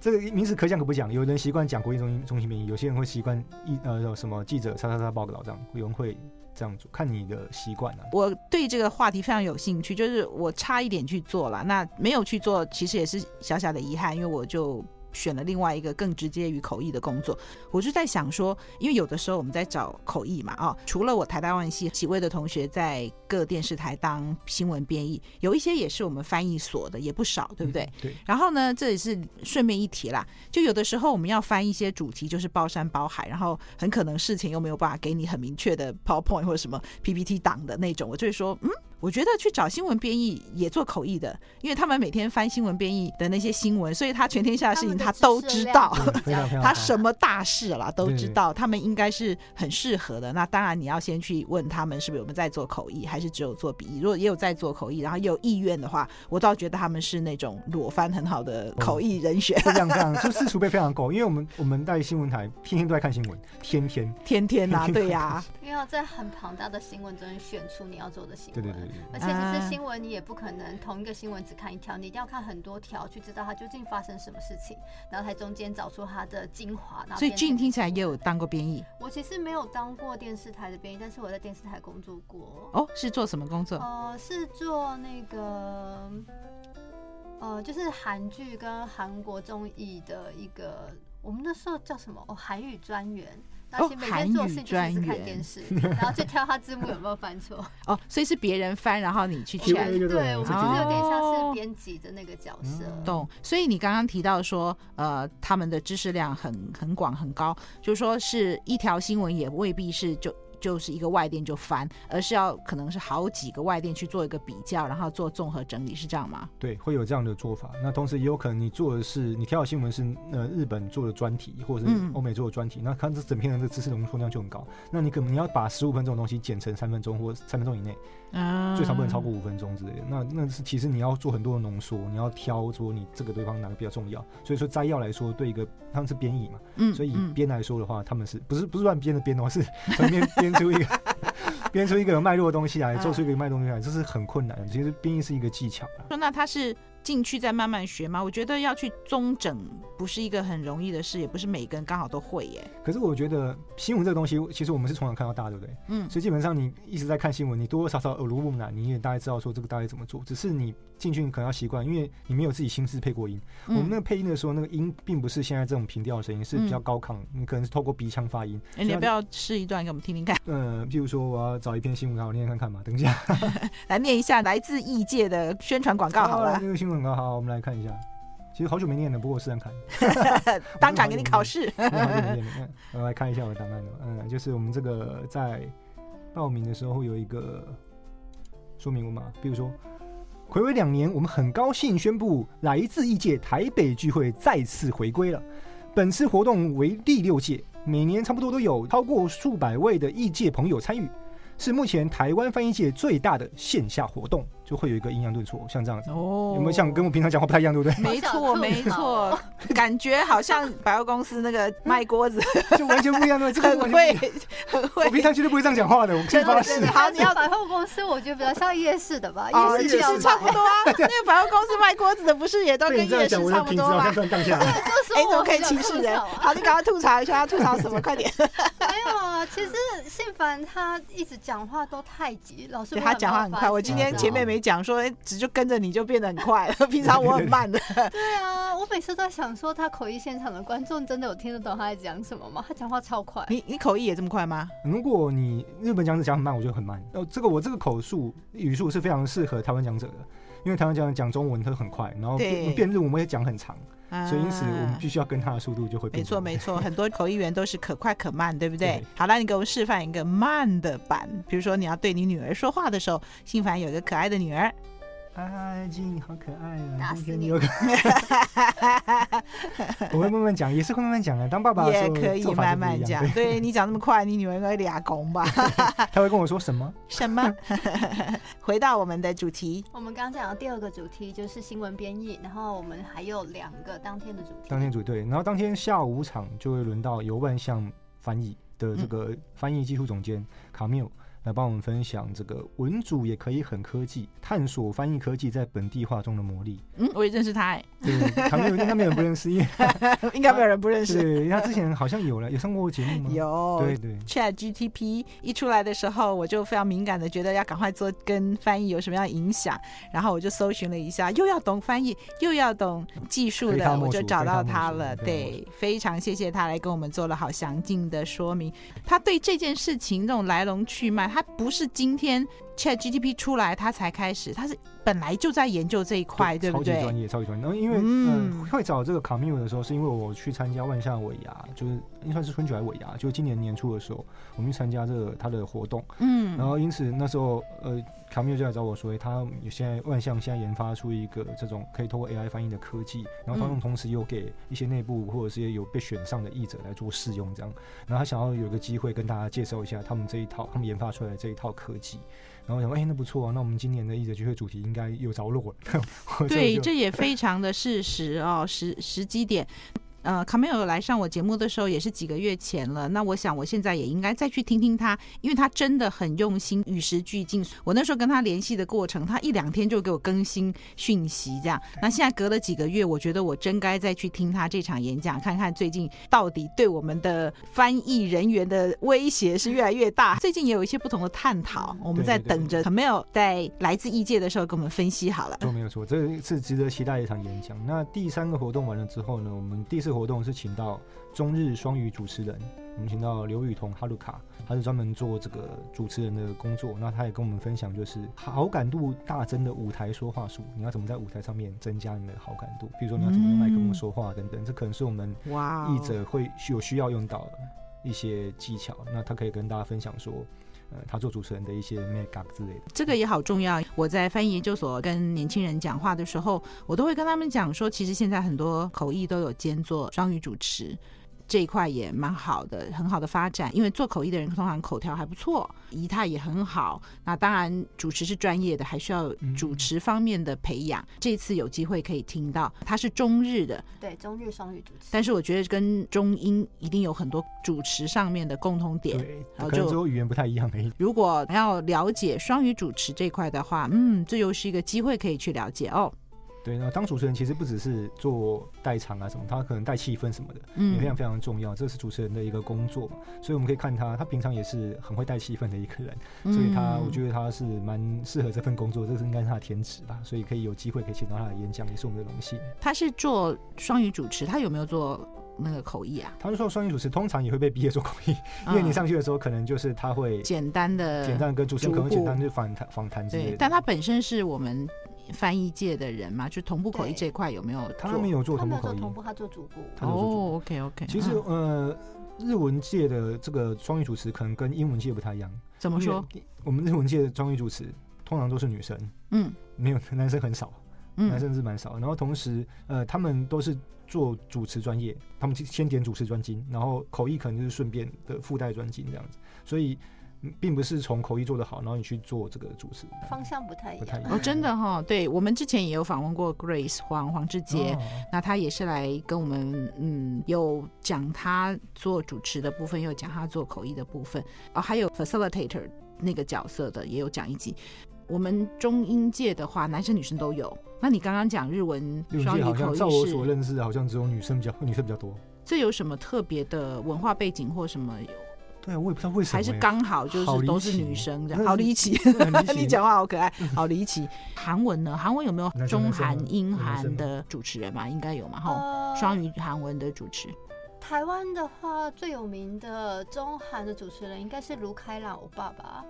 这个名字可讲可不讲，有人习惯讲国际中心中心编译，有些人会习惯一呃什么记者叉叉叉报道这样，有人会。这样做，看你的习惯了。我对这个话题非常有兴趣，就是我差一点去做了，那没有去做，其实也是小小的遗憾，因为我就选了另外一个更直接于口译的工作。我就在想说，因为有的时候我们在找口译嘛，啊，除了我台大外系几位的同学在各电视台当新闻编译，有一些也是我们翻译所的，也不少，对不对？对。然后呢，这也是顺便一提啦，就有的时候我们要翻一些主题，就是包山包海，然后很可能事情又没有办法给你很明确的 PowerPoint 或者什么 PPT 档的那种，我就会说，嗯。我觉得去找新闻编译也做口译的，因为他们每天翻新闻编译的那些新闻，所以他全天下的事情他 都知道，他什么大事了都知道，他们应该是很适合的。那当然你要先去问他们是不是我们在做口译，还是只有做笔译。如果也有在做口译，然后也有意愿的话，我倒觉得他们是那种裸翻很好的口译人选。这样这样，就是储备非常够，因为我们我们在新闻台天天都在看新闻，天天天天呐，对呀，因为要在很庞大的新闻中选出你要做的新闻，对对对，而且其实新闻，你也不可能同一个新闻只看一条，你一定要看很多条，去知道它究竟发生什么事情，然后在中间找出它的精华。所以俊听起来也有当过编译。我其实没有当过电视台的编译，但是我在电视台工作过。哦，是做什么工作？呃，是做那个，呃，就是韩剧跟韩国综艺的一个，我们那时候叫什么？哦，韩语专员。那些每天做事就是看电视，然后就挑他字幕有没有翻错。哦，所以是别人翻，然后你去挑。对，我们就是有点像是编辑的那个角色。哦、懂。所以你刚刚提到说，呃，他们的知识量很很广很高，就是说是一条新闻也未必是就。就是一个外电就翻，而是要可能是好几个外电去做一个比较，然后做综合整理，是这样吗？对，会有这样的做法。那同时也有可能你做的是你挑的新闻是呃日本做的专题，或者是欧美做的专题，嗯、那看这整篇的这个知识浓缩量就很高。那你可能你要把十五分钟的东西剪成三分钟或三分钟以内，啊，最少不能超过五分钟之类的。那那是其实你要做很多的浓缩，你要挑说你这个对方哪个比较重要。所以说摘要来说，对一个他们是编译嘛，嗯，所以以编来说的话，他们是不是不是乱编的编哦，是 从编编。出一个，编出一个有脉络的东西来，做出一个脉络东西来，这是很困难的。其实编译是一个技巧。说那他是。进去再慢慢学吗？我觉得要去中整不是一个很容易的事，也不是每个人刚好都会耶。可是我觉得新闻这个东西，其实我们是从小看到大，对不对？嗯。所以基本上你一直在看新闻，你多多少少耳濡目染，你也大概知道说这个大概怎么做。只是你进去你可能要习惯，因为你没有自己亲自配过音。嗯、我们那个配音的时候，那个音并不是现在这种平调的声音，是比较高亢，嗯、你可能是透过鼻腔发音。哎、欸，你要不要试一段给我们听听看？呃，譬如说我要找一篇新闻，我念念看看嘛。等一下，来念一下来自异界的宣传广告好了。那个新闻广告好，我们来看。一下，其实好久没念了，不过我试试看，当场给你考试。我来看一下我的档案了，嗯，就是我们这个在报名的时候会有一个说明文嘛，比如说，暌违两年，我们很高兴宣布，来自异界台北聚会再次回归了。本次活动为第六届，每年差不多都有超过数百位的异界朋友参与。是目前台湾翻译界最大的线下活动，就会有一个阴阳顿挫，像这样子。哦，有没有像跟我平常讲话不太一样，对不对？没错，没错，感觉好像百货公司那个卖锅子，就完全不一样的。这个很会，很会。我平常绝对不会这样讲话的，我先发誓。好，你要百货公司，我觉得比较像夜市的吧？夜市其实差不多啊。那个百货公司卖锅子的，不是也都跟夜市差不多吗？哎，怎么可以歧视人？好，你赶快吐槽一下，要吐槽什么？快点。没有啊，其实信凡他一直。讲话都太急，老师他讲话很快。我今天前面没讲说，哎只就跟着你就变得很快了。平常我很慢的。对啊，我每次都在想说，他口译现场的观众真的有听得懂他在讲什么吗？他讲话超快。你你口译也这么快吗？如果你日本讲者讲很慢，我就很慢。哦，这个我这个口述语速是非常适合台湾讲者的，因为台湾讲者讲中文他很快，然后变变日文我们也讲很长。所以因此，我们必须要跟他的速度就会变。没错，没错，很多口译员都是可快可慢，对不对？对。好了，你给我们示范一个慢的版，比如说你要对你女儿说话的时候，心凡有一个可爱的女儿。阿静好可爱啊！打死你有 我会慢慢讲，也是会慢慢讲的。当爸爸也可以慢慢讲。对，你讲那么快，你女儿应该俩公吧？他会跟我说什么？什么？回到我们的主题，我们刚刚讲的第二个主题就是新闻编译，然后我们还有两个当天的主题。当天主对，然后当天下午场就会轮到由万象翻译的这个翻译技术总监卡缪。来帮我们分享这个文组也可以很科技，探索翻译科技在本地化中的魔力。嗯，我也认识他哎。对，他没有，应该没有人不认识，因为 应该没有人不认识。对，他之前好像有了，有上过节目吗？有。对对。ChatGTP 一出来的时候，我就非常敏感的觉得要赶快做跟翻译有什么样的影响，然后我就搜寻了一下，又要懂翻译，又要懂技术的，我就找到他了。对，非常谢谢他来跟我们做了好详尽的说明。他对这件事情这种来龙去脉，他不是今天 ChatGTP 出来他才开始，他是本来就在研究这一块，对，对不对？超级专业，超级专业。然后因为嗯、呃，会找这个 Camille 的时候，是因为我去参加万象尾牙，就是应该算是春酒还是尾牙，就今年年初的时候，我们去参加这个他的活动。嗯，然后因此那时候呃，Camille 就来找我说，他现在万象现在研发出一个这种可以通过 AI 翻译的科技，然后他们同时又给一些内部或者是有被选上的译者来做试用，这样。然后他想要有个机会跟大家介绍一下他们这一套，他们研发出来的这一套科技。然后我想，哎、欸，那不错啊，那我们今年的译者聚会主题应该有着落了。对，这也非常的事实哦，时时机点。呃，卡梅尔来上我节目的时候也是几个月前了。那我想我现在也应该再去听听他，因为他真的很用心，与时俱进。我那时候跟他联系的过程，他一两天就给我更新讯息，这样。那现在隔了几个月，我觉得我真该再去听他这场演讲，看看最近到底对我们的翻译人员的威胁是越来越大。最近也有一些不同的探讨，我们在等着卡梅尔在来自异界的时候给我们分析好了。都没有错，这是值得期待的一场演讲。那第三个活动完了之后呢，我们第四。活动是请到中日双语主持人，我们请到刘雨桐哈鲁卡，他是专门做这个主持人的工作。那他也跟我们分享，就是好感度大增的舞台说话术，你要怎么在舞台上面增加你的好感度？比如说你要怎么用麦克风说话等等，这可能是我们译者会有需要用到的一些技巧。那他可以跟大家分享说。呃，他做主持人的一些 make up 之类的，这个也好重要。我在翻译研究所跟年轻人讲话的时候，我都会跟他们讲说，其实现在很多口译都有兼做双语主持。这一块也蛮好的，很好的发展。因为做口译的人通常口条还不错，仪态也很好。那当然，主持是专业的，还需要主持方面的培养。嗯、这次有机会可以听到，他是中日的，对，中日双语主持。但是我觉得跟中英一定有很多主持上面的共同点。对，然后就可能语言不太一样而已。如果要了解双语主持这块的话，嗯，这又是一个机会可以去了解哦。对，那当主持人其实不只是做代场啊什么，他可能带气氛什么的，也非常非常重要。这是主持人的一个工作嘛，所以我们可以看他，他平常也是很会带气氛的一个人，所以他我觉得他是蛮适合这份工作，这是应该是他的天职吧。所以可以有机会可以请到他的演讲，也是我们的荣幸。他是做双语主持，他有没有做那个口译啊？他是说双语主持，通常也会被毕业做口译，因为你上去的时候可能就是他会简单的简单跟主持人可能简单就访谈访谈之类的。但他本身是我们。翻译界的人嘛，就同步口译这块有没有？他没有做同步口译，他同步他做主播。哦，OK OK。其实呃，日文界的这个双语主持可能跟英文界不太一样。怎么说？我们日文界的双语主持通常都是女生，嗯，没有男生很少，男生是蛮少。然后同时呃，他们都是做主持专业，他们先点主持专精，然后口译可能就是顺便的附带专精这样子，所以。并不是从口译做得好，然后你去做这个主持，方向不太一样。不太一样哦，真的哈、哦，对，我们之前也有访问过 Grace 黄黄志杰，哦、那他也是来跟我们，嗯，有讲他做主持的部分，又讲他做口译的部分，哦，还有 Facilitator 那个角色的也有讲一集。我们中英界的话，男生女生都有。那你刚刚讲日文双语口译，照我所认识的，好像只有女生比较女生比较多。这有什么特别的文化背景或什么？对啊，我也不知道为什么，还是刚好就是都是女生这样，好离奇。你讲话好可爱，好离奇。韩文呢？韩文有没有中韩、英韩的主持人嘛？应该有嘛？哈，双语韩文的主持。台湾的话，最有名的中韩的主持人应该是卢开朗欧巴吧。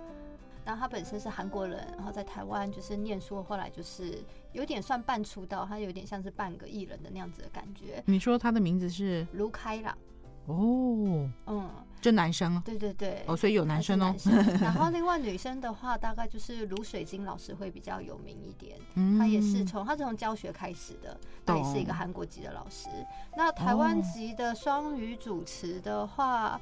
然后他本身是韩国人，然后在台湾就是念书，后来就是有点算半出道，他有点像是半个艺人的那样子的感觉。你说他的名字是卢开朗？哦，嗯。就男生，对对对，哦，所以有男生哦。生 然后另外女生的话，大概就是卢水晶老师会比较有名一点。嗯，他也是从他是从教学开始的，他也是一个韩国籍的老师。那台湾籍的双语主持的话，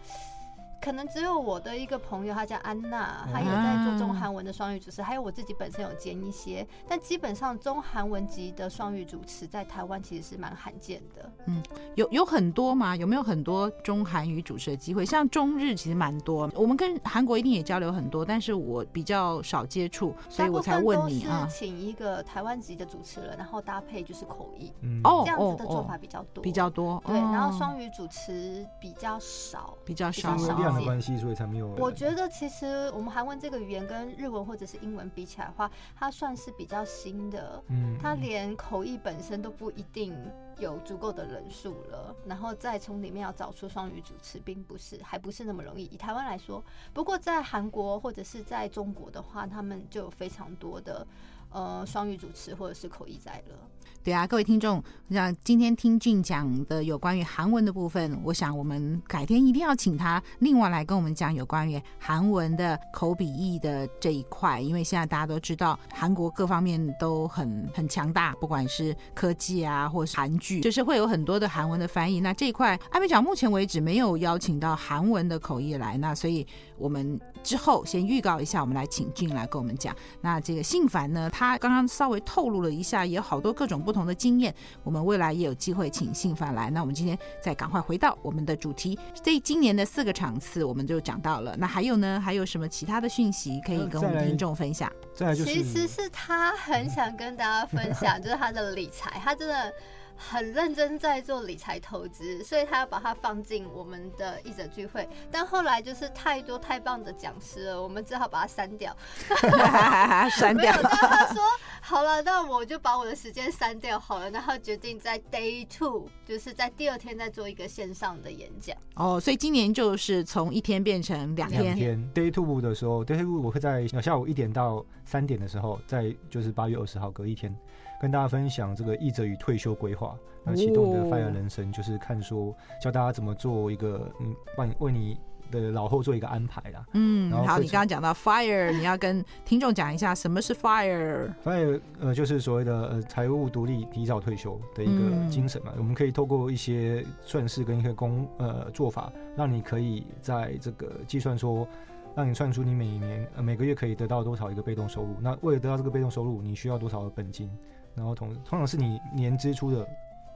可能只有我的一个朋友，他叫安娜，他也在做中韩文的双语主持，还有我自己本身有兼一些，但基本上中韩文级的双语主持在台湾其实是蛮罕见的。嗯，有有很多吗？有没有很多中韩语主持的机会？像中日其实蛮多，我们跟韩国一定也交流很多，但是我比较少接触，所以我才问你啊。请一个台湾籍的主持人，然后搭配就是口译，哦，这样子的做法比较多，比较多。对，然后双语主持比较少，比较少，因为量的关系，所以才没有。我觉得其实我们韩文这个语言跟日文或者是英文比起来的话，它算是比较新的，嗯，它连口译本身都不一定。有足够的人数了，然后再从里面要找出双语主持，并不是还不是那么容易。以台湾来说，不过在韩国或者是在中国的话，他们就有非常多的呃双语主持或者是口译在了。对啊，各位听众，像今天听俊讲的有关于韩文的部分，我想我们改天一定要请他另外来跟我们讲有关于韩文的口笔译的这一块，因为现在大家都知道韩国各方面都很很强大，不管是科技啊，或是韩剧，就是会有很多的韩文的翻译。那这一块艾美奖目前为止没有邀请到韩文的口译来，那所以我们之后先预告一下，我们来请俊来跟我们讲。那这个信凡呢，他刚刚稍微透露了一下，有好多各种不同。不同的经验，我们未来也有机会请信凡来。那我们今天再赶快回到我们的主题，这今年的四个场次我们就讲到了。那还有呢？还有什么其他的讯息可以跟我们听众分享？再来就是，其实是他很想跟大家分享，就是他的理财，他真的。很认真在做理财投资，所以他要把它放进我们的译者聚会。但后来就是太多太棒的讲师了，我们只好把它删掉。删掉。他说好了，那我就把我的时间删掉好了，然后决定在 Day Two，就是在第二天再做一个线上的演讲。哦，所以今年就是从一天变成两天。两天 Day Two 的时候，Day Two 我会在下午一点到三点的时候，在就是八月二十号隔一天。跟大家分享这个译者与退休规划，那启动的 FIRE 人生就是看说教大家怎么做一个嗯，帮为你的老后做一个安排啦。嗯，好，你刚刚讲到 FIRE，你要跟听众讲一下什么是 FIRE。FIRE 呃，就是所谓的呃财务独立、提早退休的一个精神嘛。嗯、我们可以透过一些算式跟一些工呃做法，让你可以在这个计算说，让你算出你每年呃每个月可以得到多少一个被动收入。那为了得到这个被动收入，你需要多少的本金？然后同通常是你年支出的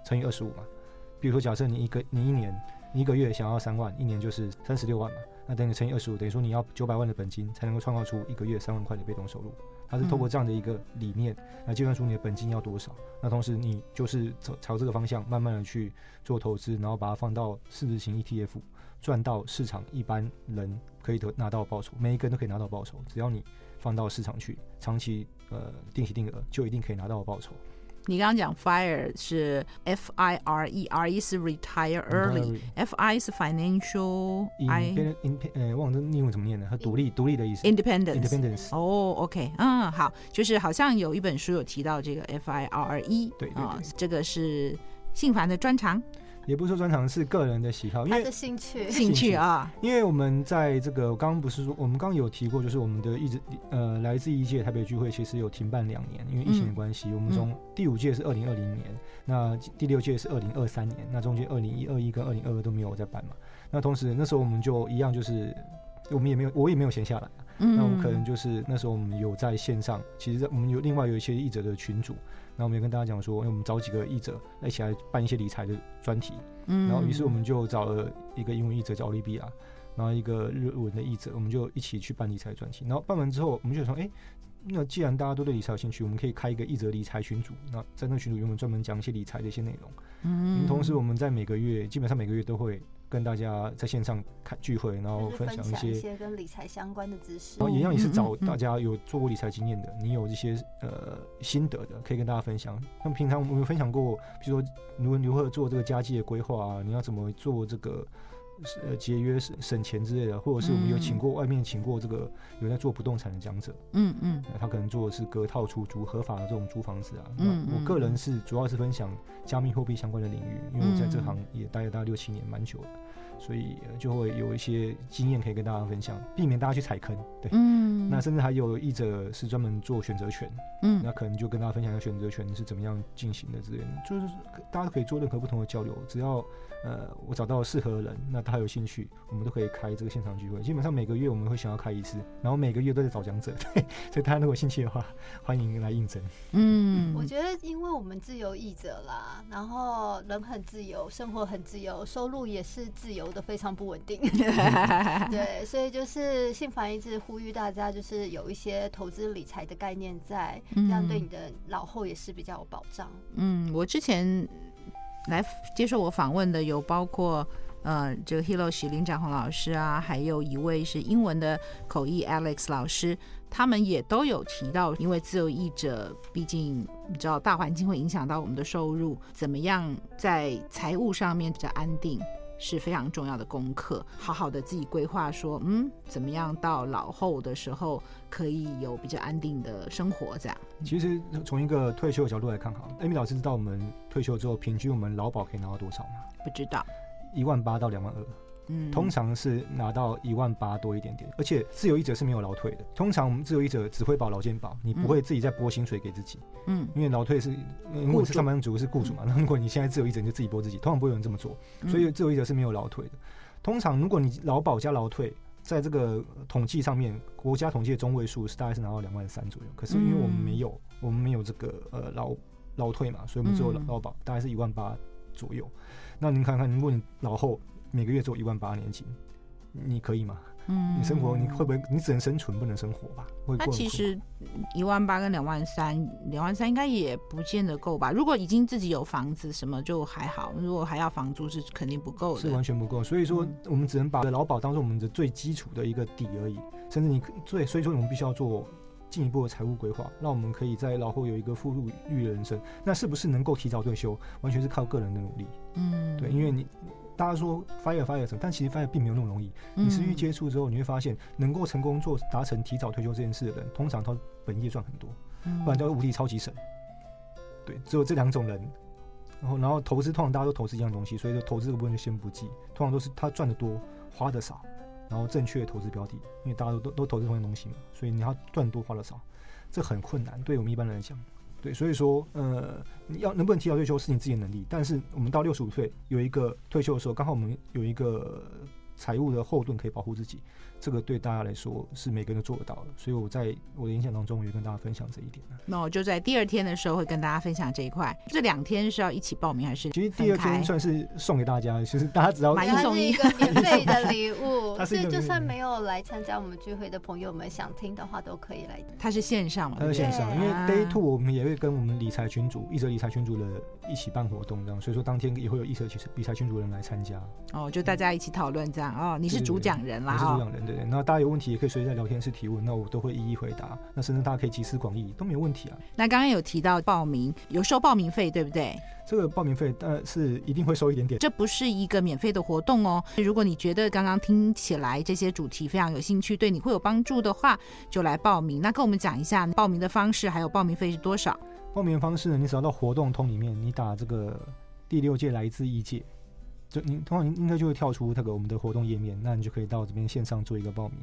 乘以二十五嘛，比如说假设你一个你一年你一个月想要三万，一年就是三十六万嘛，那等于乘以二十五，等于说你要九百万的本金才能够创造出一个月三万块的被动收入。它是透过这样的一个理念来计算出你的本金要多少。那同时你就是朝朝这个方向慢慢的去做投资，然后把它放到市值型 ETF，赚到市场一般人可以得拿到报酬，每一个人都可以拿到报酬，只要你放到市场去长期。呃，定期定额就一定可以拿到报酬。你刚刚讲 FIRE 是 F I R E，R E 是 retire early，F I 是 financial，I 呃，忘了英文怎么念了，它独立独立的意思。Independence，Independence。哦，OK，嗯，好，就是好像有一本书有提到这个 F I R E，对对对，这个是信凡的专长。也不是说专长，是个人的喜好，因为他的兴趣兴趣啊。因为我们在这个，我刚刚不是说，我们刚刚有提过，就是我们的一直呃，来自一届台北聚会，其实有停办两年，因为疫情的关系。嗯、我们从第五届是二零二零年，嗯、那第六届是二零二三年，那中间二零一二一跟二零二二都没有在办嘛。那同时那时候我们就一样，就是我们也没有，我也没有闲下来。嗯、那我们可能就是那时候我们有在线上，其实我们有另外有一些译者的群组。那我们也跟大家讲说，因为我们找几个译者一起来办一些理财的专题，嗯，然后于是我们就找了一个英文译者叫奥利比亚，然后一个日文的译者，我们就一起去办理财专题。然后办完之后，我们就说，哎、欸，那既然大家都对理财有兴趣，我们可以开一个译者理财群组。那在那群组，我们专门讲一些理财的一些内容。嗯，同时我们在每个月，基本上每个月都会。跟大家在线上看聚会，然后分享一些，一些跟理财相关的知识。然后一样也是找大家有做过理财经验的，你有一些呃心得的，可以跟大家分享。那么平常我们有分享过，比如说如如何做这个家计的规划啊，你要怎么做这个。呃，节约省省钱之类的，或者是我们有请过外面请过这个有在做不动产的讲者，嗯嗯，他可能做的是隔套出租合法的这种租房子啊。嗯，我个人是主要是分享加密货币相关的领域，因为我在这行也待了大概六七年，蛮久的，所以就会有一些经验可以跟大家分享，避免大家去踩坑。对，嗯，那甚至还有译者是专门做选择权，嗯，那可能就跟大家分享一下选择权是怎么样进行的之类的，就是大家可以做任何不同的交流，只要呃我找到适合的人，那他有兴趣，我们都可以开这个现场聚会。基本上每个月我们会想要开一次，然后每个月都在找讲者，对，所以大家如果有兴趣的话，欢迎来应征。嗯，我觉得因为我们自由译者啦，然后人很自由，生活很自由，收入也是自由的，非常不稳定。对，所以就是信凡一直呼吁大家，就是有一些投资理财的概念在，这样对你的老后也是比较有保障。嗯，我之前来接受我访问的有包括呃这个 Hiroshi 林展宏老师啊，还有一位是英文的口译 Alex 老师，他们也都有提到，因为自由译者毕竟你知道大环境会影响到我们的收入，怎么样在财务上面比较安定。是非常重要的功课，好好的自己规划，说，嗯，怎么样到老后的时候可以有比较安定的生活，这样。其实从一个退休的角度来看，哈，Amy 老师知道我们退休之后平均我们劳保可以拿到多少吗？不知道，一万八到两万二。嗯，通常是拿到一万八多一点点，而且自由译者是没有劳退的。通常我们自由译者只会保劳健保，你不会自己再拨薪水给自己。嗯，因为劳退是，如果是上班族是雇主嘛，那如果你现在自由译者，你就自己拨自己，通常不会有人这么做。所以自由译者是没有劳退的。通常如果你劳保加劳退，在这个统计上面，国家统计的中位数是大概是拿到两万三左右。可是因为我们没有，我们没有这个呃劳劳退嘛，所以我们只有劳保，大概是一万八左右。那您看看，如果你老后每个月只有一万八年金。你可以吗？嗯，你生活你会不会？你只能生存，不能生活吧？会过。那其实一万八跟两万三，两万三应该也不见得够吧？如果已经自己有房子，什么就还好；如果还要房租，是肯定不够的，是完全不够。所以说，我们只能把劳保当做我们的最基础的一个底而已。甚至你最，所以说我们必须要做进一步的财务规划，让我们可以在老后有一个富裕的人生。那是不是能够提早退休，完全是靠个人的努力。嗯，对，因为你。大家说 fire fire 什么，但其实 fire 并没有那么容易。你持续接触之后，你会发现，能够成功做达成提早退休这件事的人，通常他本业赚很多，不然叫无敌超级省。对，只有这两种人。然后，然后投资通常大家都投资一样东西，所以就投资这个部分就先不计。通常都是他赚的多，花的少，然后正确的投资标的，因为大家都都都投资同样东西嘛，所以你要赚多花的少，这很困难。对我们一般人来讲。对，所以说，呃，你要能不能提早退休是你自己的能力，但是我们到六十五岁有一个退休的时候，刚好我们有一个财务的后盾可以保护自己。这个对大家来说是每个人都做得到的，所以我在我的演讲当中，我也跟大家分享这一点。那我就在第二天的时候会跟大家分享这一块。这两天是要一起报名还是？其实第二天算是送给大家，其实大家只要买一送一个免费的 礼物。所以就算没有来参加我们聚会的朋友们，想听的话都可以来。它是线上嘛？它是线上，因为 Day Two 我们也会跟我们理财群组、译者理财群组的一起办活动，这样，所以说当天也会有译者理财群组的人来参加。哦，就大家一起讨论这样哦。你是主讲人啦，我是主讲人，对对。那大家有问题。也可以随时在聊天室提问，那我都会一一回答。那甚至大家可以集思广益，都没有问题啊。那刚刚有提到报名有收报名费，对不对？这个报名费呃是一定会收一点点。这不是一个免费的活动哦。如果你觉得刚刚听起来这些主题非常有兴趣，对你会有帮助的话，就来报名。那跟我们讲一下报名的方式，还有报名费是多少？报名的方式呢？你只要到活动通里面，你打这个第六届来自异界，就你通常应该就会跳出这个我们的活动页面，那你就可以到这边线上做一个报名。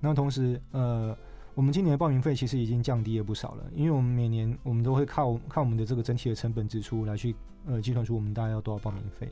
那同时，呃，我们今年的报名费其实已经降低了不少了，因为我们每年我们都会靠靠我们的这个整体的成本支出来去呃计算出我们大概要多少报名费。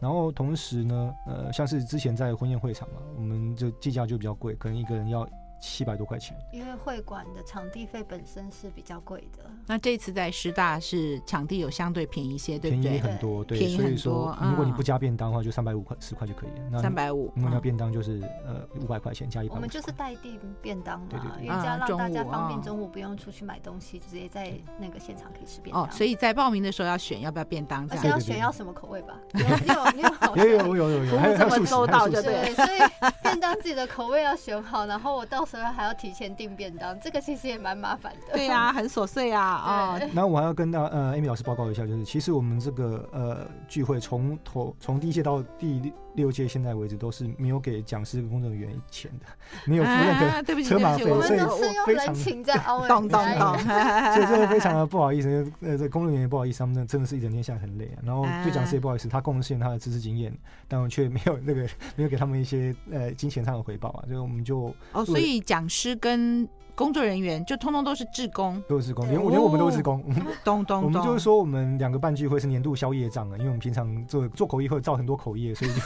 然后同时呢，呃，像是之前在婚宴会场嘛，我们就计价就比较贵，可能一个人要。七百多块钱，因为会馆的场地费本身是比较贵的。那这次在师大是场地有相对便宜一些，对不对？便宜很多，对。便宜很多。所以说，如果你不加便当的话，就三百五块十块就可以了。三百五。如果要便当，就是呃五百块钱加一百。我们就是带订便当嘛，对对对，因为这样让大家方便中午不用出去买东西，直接在那个现场可以吃便当。哦，所以在报名的时候要选要不要便当，而且要选要什么口味吧？有有有有有有有，服务这么周到就对。对，所以便当自己的口味要选好，然后我到时候还要提前订便当，这个其实也蛮麻烦的。对呀、啊，很琐碎啊啊。然后我还要跟大呃 Amy 老师报告一下，就是其实我们这个呃聚会从头从第一届到第六届现在为止都是没有给讲师跟工作人员钱的，没有付任何车马费，所以非常 当当当，所以这个非常的不好意思，呃，这工作人员也不好意思，他们真的是一整天下来很累啊。然后对讲师也不好意思，他贡献他的知识经验，但我却没有那个没有给他们一些呃金钱上的回报啊。所以我们就哦，所以讲师跟工作人员就通通都是志工，都是志工，连连我们都是志工。咚咚咚，我们就是说我们两个半聚会是年度宵夜账啊，因为我们平常做做口译会造很多口业，所以就。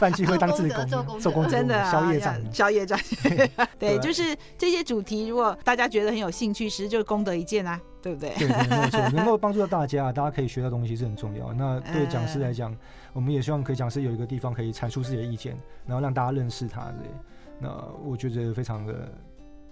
办聚会当志工，做工，做工真的宵夜帐，宵夜帐。对，就是这些主题，如果大家觉得很有兴趣，其实就是功德一件啊，对不对？对，对，没有错，能够帮助到大家，大家可以学到东西是很重要。那对讲师来讲，我们也希望可以讲师有一个地方可以阐述自己的意见，然后让大家认识他。对，那我觉得非常的。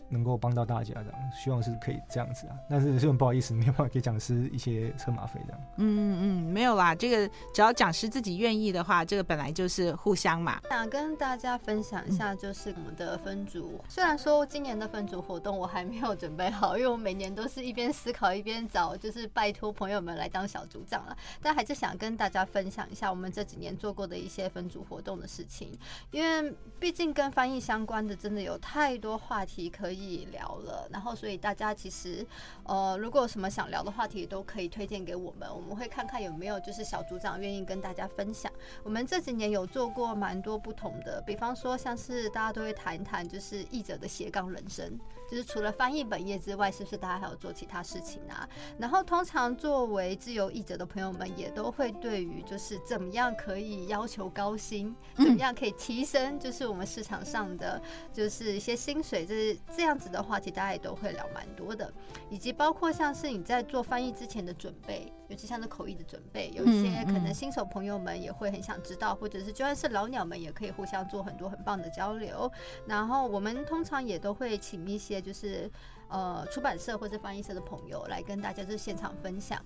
能够帮到大家这样，希望是可以这样子啊。但是是很不好意思，没有办法给讲师一些车马费这样。嗯嗯，没有啦，这个只要讲师自己愿意的话，这个本来就是互相嘛。想跟大家分享一下，就是我们的分组。嗯、虽然说今年的分组活动我还没有准备好，因为我每年都是一边思考一边找，就是拜托朋友们来当小组长了。但还是想跟大家分享一下我们这几年做过的一些分组活动的事情，因为毕竟跟翻译相关的，真的有太多话题可以。可以聊了，然后所以大家其实，呃，如果有什么想聊的话题，都可以推荐给我们，我们会看看有没有就是小组长愿意跟大家分享。我们这几年有做过蛮多不同的，比方说像是大家都会谈一谈，就是译者的斜杠人生。就是除了翻译本业之外，是不是大家还有做其他事情啊？然后通常作为自由译者的朋友们，也都会对于就是怎么样可以要求高薪，怎么样可以提升，就是我们市场上的就是一些薪水，就是这样子的话题，大家也都会聊蛮多的，以及包括像是你在做翻译之前的准备。尤其像是口译的准备，有一些可能新手朋友们也会很想知道，或者是就算是老鸟们也可以互相做很多很棒的交流。然后我们通常也都会请一些就是呃出版社或者翻译社的朋友来跟大家就是现场分享。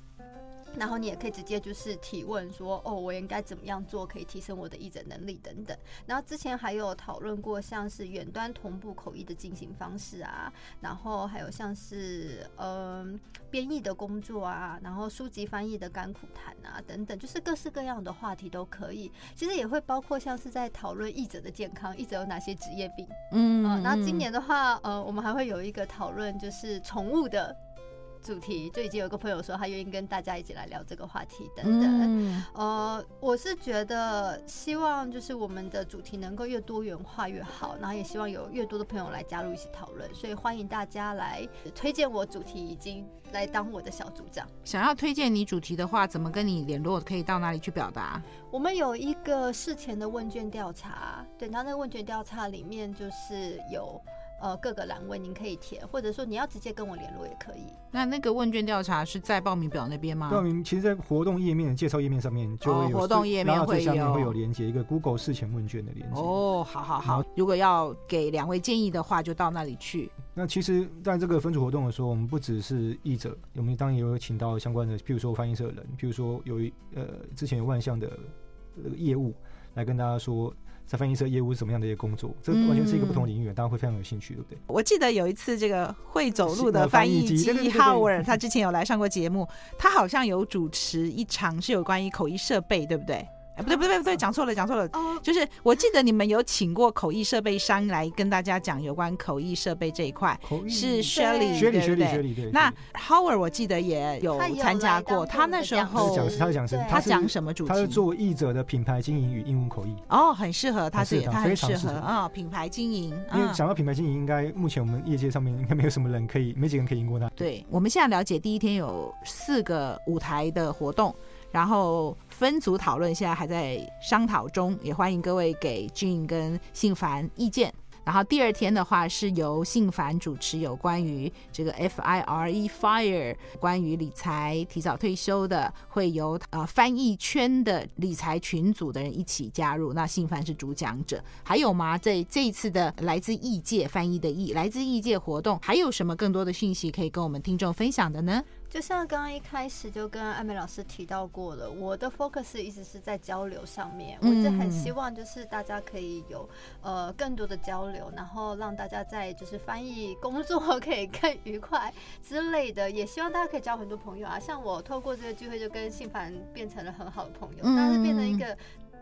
然后你也可以直接就是提问说，哦，我应该怎么样做可以提升我的译者能力等等。然后之前还有讨论过像是远端同步口译的进行方式啊，然后还有像是嗯编译的工作啊，然后书籍翻译的甘苦谈啊等等，就是各式各样的话题都可以。其实也会包括像是在讨论译者的健康，译者有哪些职业病，嗯，嗯，那今年的话，呃，我们还会有一个讨论就是宠物的。主题就已经有个朋友说他愿意跟大家一起来聊这个话题等等，嗯、呃，我是觉得希望就是我们的主题能够越多元化越好，然后也希望有越多的朋友来加入一起讨论，所以欢迎大家来推荐我主题，已经来当我的小组长。想要推荐你主题的话，怎么跟你联络？可以到哪里去表达？我们有一个事前的问卷调查，对，然后那个问卷调查里面就是有。呃，各个栏位您可以填，或者说你要直接跟我联络也可以。那那个问卷调查是在报名表那边吗？报名其实，在活动页面介绍页面上面就会有，哦、活动页面会有，面会有连接一个 Google 事前问卷的连接。哦，好好好。如果要给两位建议的话，就到那里去。那其实在这个分组活动的时候，我们不只是译者，我们当然也有请到相关的，譬如说翻译社的人，譬如说有一呃之前有万象的业务来跟大家说。在翻译社业务是什么样的一个工作？这完全是一个不同领域，大家会非常有兴趣，对不对？我记得有一次，这个会走路的翻译机 Howard，他之前有来上过节目，他好像有主持一场是有关于口译设备，对不对？不对不对不对，讲错了讲错了，就是我记得你们有请过口译设备商来跟大家讲有关口译设备这一块，是 Shirley 对不对？那 Howard 我记得也有参加过，他那时候他是讲师，他是讲师，他讲什么主题？他是做译者的品牌经营与英文口译。哦，很适合，他是他很适合啊，品牌经营。因为讲到品牌经营，应该目前我们业界上面应该没有什么人可以，没几个人可以赢过他。对，我们现在了解第一天有四个舞台的活动。然后分组讨论，现在还在商讨中，也欢迎各位给 Gene 跟信凡意见。然后第二天的话是由信凡主持，有关于这个 FIRE FIRE 关于理财提早退休的，会由呃翻译圈的理财群组的人一起加入。那信凡是主讲者，还有吗？这这一次的来自异界翻译的异，来自异界活动，还有什么更多的讯息可以跟我们听众分享的呢？就像刚刚一开始就跟艾美老师提到过了，我的 focus 一直是在交流上面，我一直很希望就是大家可以有呃更多的交流，然后让大家在就是翻译工作 可以更愉快之类的，也希望大家可以交很多朋友啊。像我透过这个聚会就跟信凡变成了很好的朋友，但是变成一个。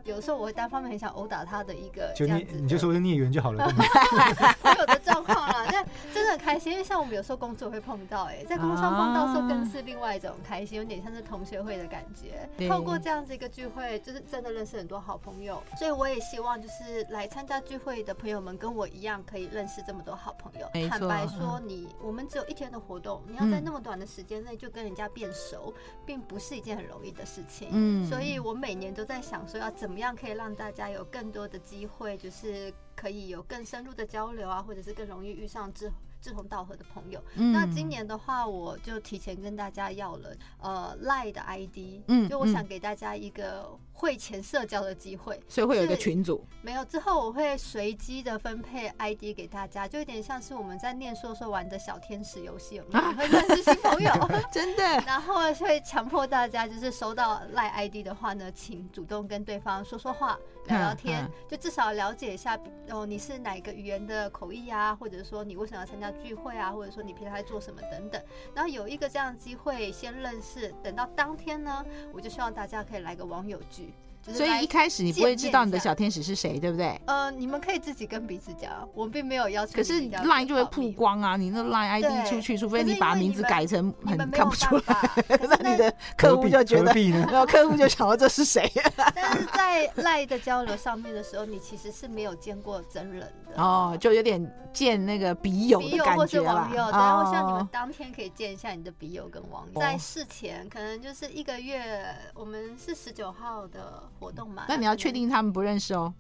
有时候我会单方面很想殴打他的一个这样子，你就说是孽缘就好了。所 有的状况啦，但真的很开心，因为像我们有时候工作会碰到，哎，在工作上碰到时候更是另外一种开心，有点像是同学会的感觉。透过这样子一个聚会，就是真的认识很多好朋友，所以我也希望就是来参加聚会的朋友们跟我一样，可以认识这么多好朋友。坦白说，你我们只有一天的活动，你要在那么短的时间内就跟人家变熟，并不是一件很容易的事情。嗯，所以我每年都在想说要怎么。怎么样可以让大家有更多的机会，就是可以有更深入的交流啊，或者是更容易遇上志志同道合的朋友。嗯、那今年的话，我就提前跟大家要了呃 Line 的 ID，嗯，就我想给大家一个。会前社交的机会，所以会有一个群组。没有，之后我会随机的分配 ID 给大家，就有点像是我们在念书时候玩的小天使游戏，有没有？啊、会认识新朋友，真的。然后会强迫大家，就是收到赖 ID 的话呢，请主动跟对方说说话、聊聊天，嗯嗯、就至少了解一下哦，你是哪个语言的口译啊，或者说你为什么要参加聚会啊，或者说你平常在做什么等等。然后有一个这样的机会先认识，等到当天呢，我就希望大家可以来个网友聚。所以一开始你不会知道你的小天使是谁，对不对？呃，你们可以自己跟彼此讲，我并没有要求。可是 Line 就会曝光啊，你那 Line ID 出去，除非你把名字改成很看不出来，那你的客户就觉得，然后客户就想到这是谁。但是在 Line 的交流上面的时候，你其实是没有见过真人的哦，就有点见那个笔友的感觉了。对，我希望你们当天可以见一下你的笔友跟网友。在事前可能就是一个月，我们是十九号的。活动嘛，那你要确定他们不认识哦。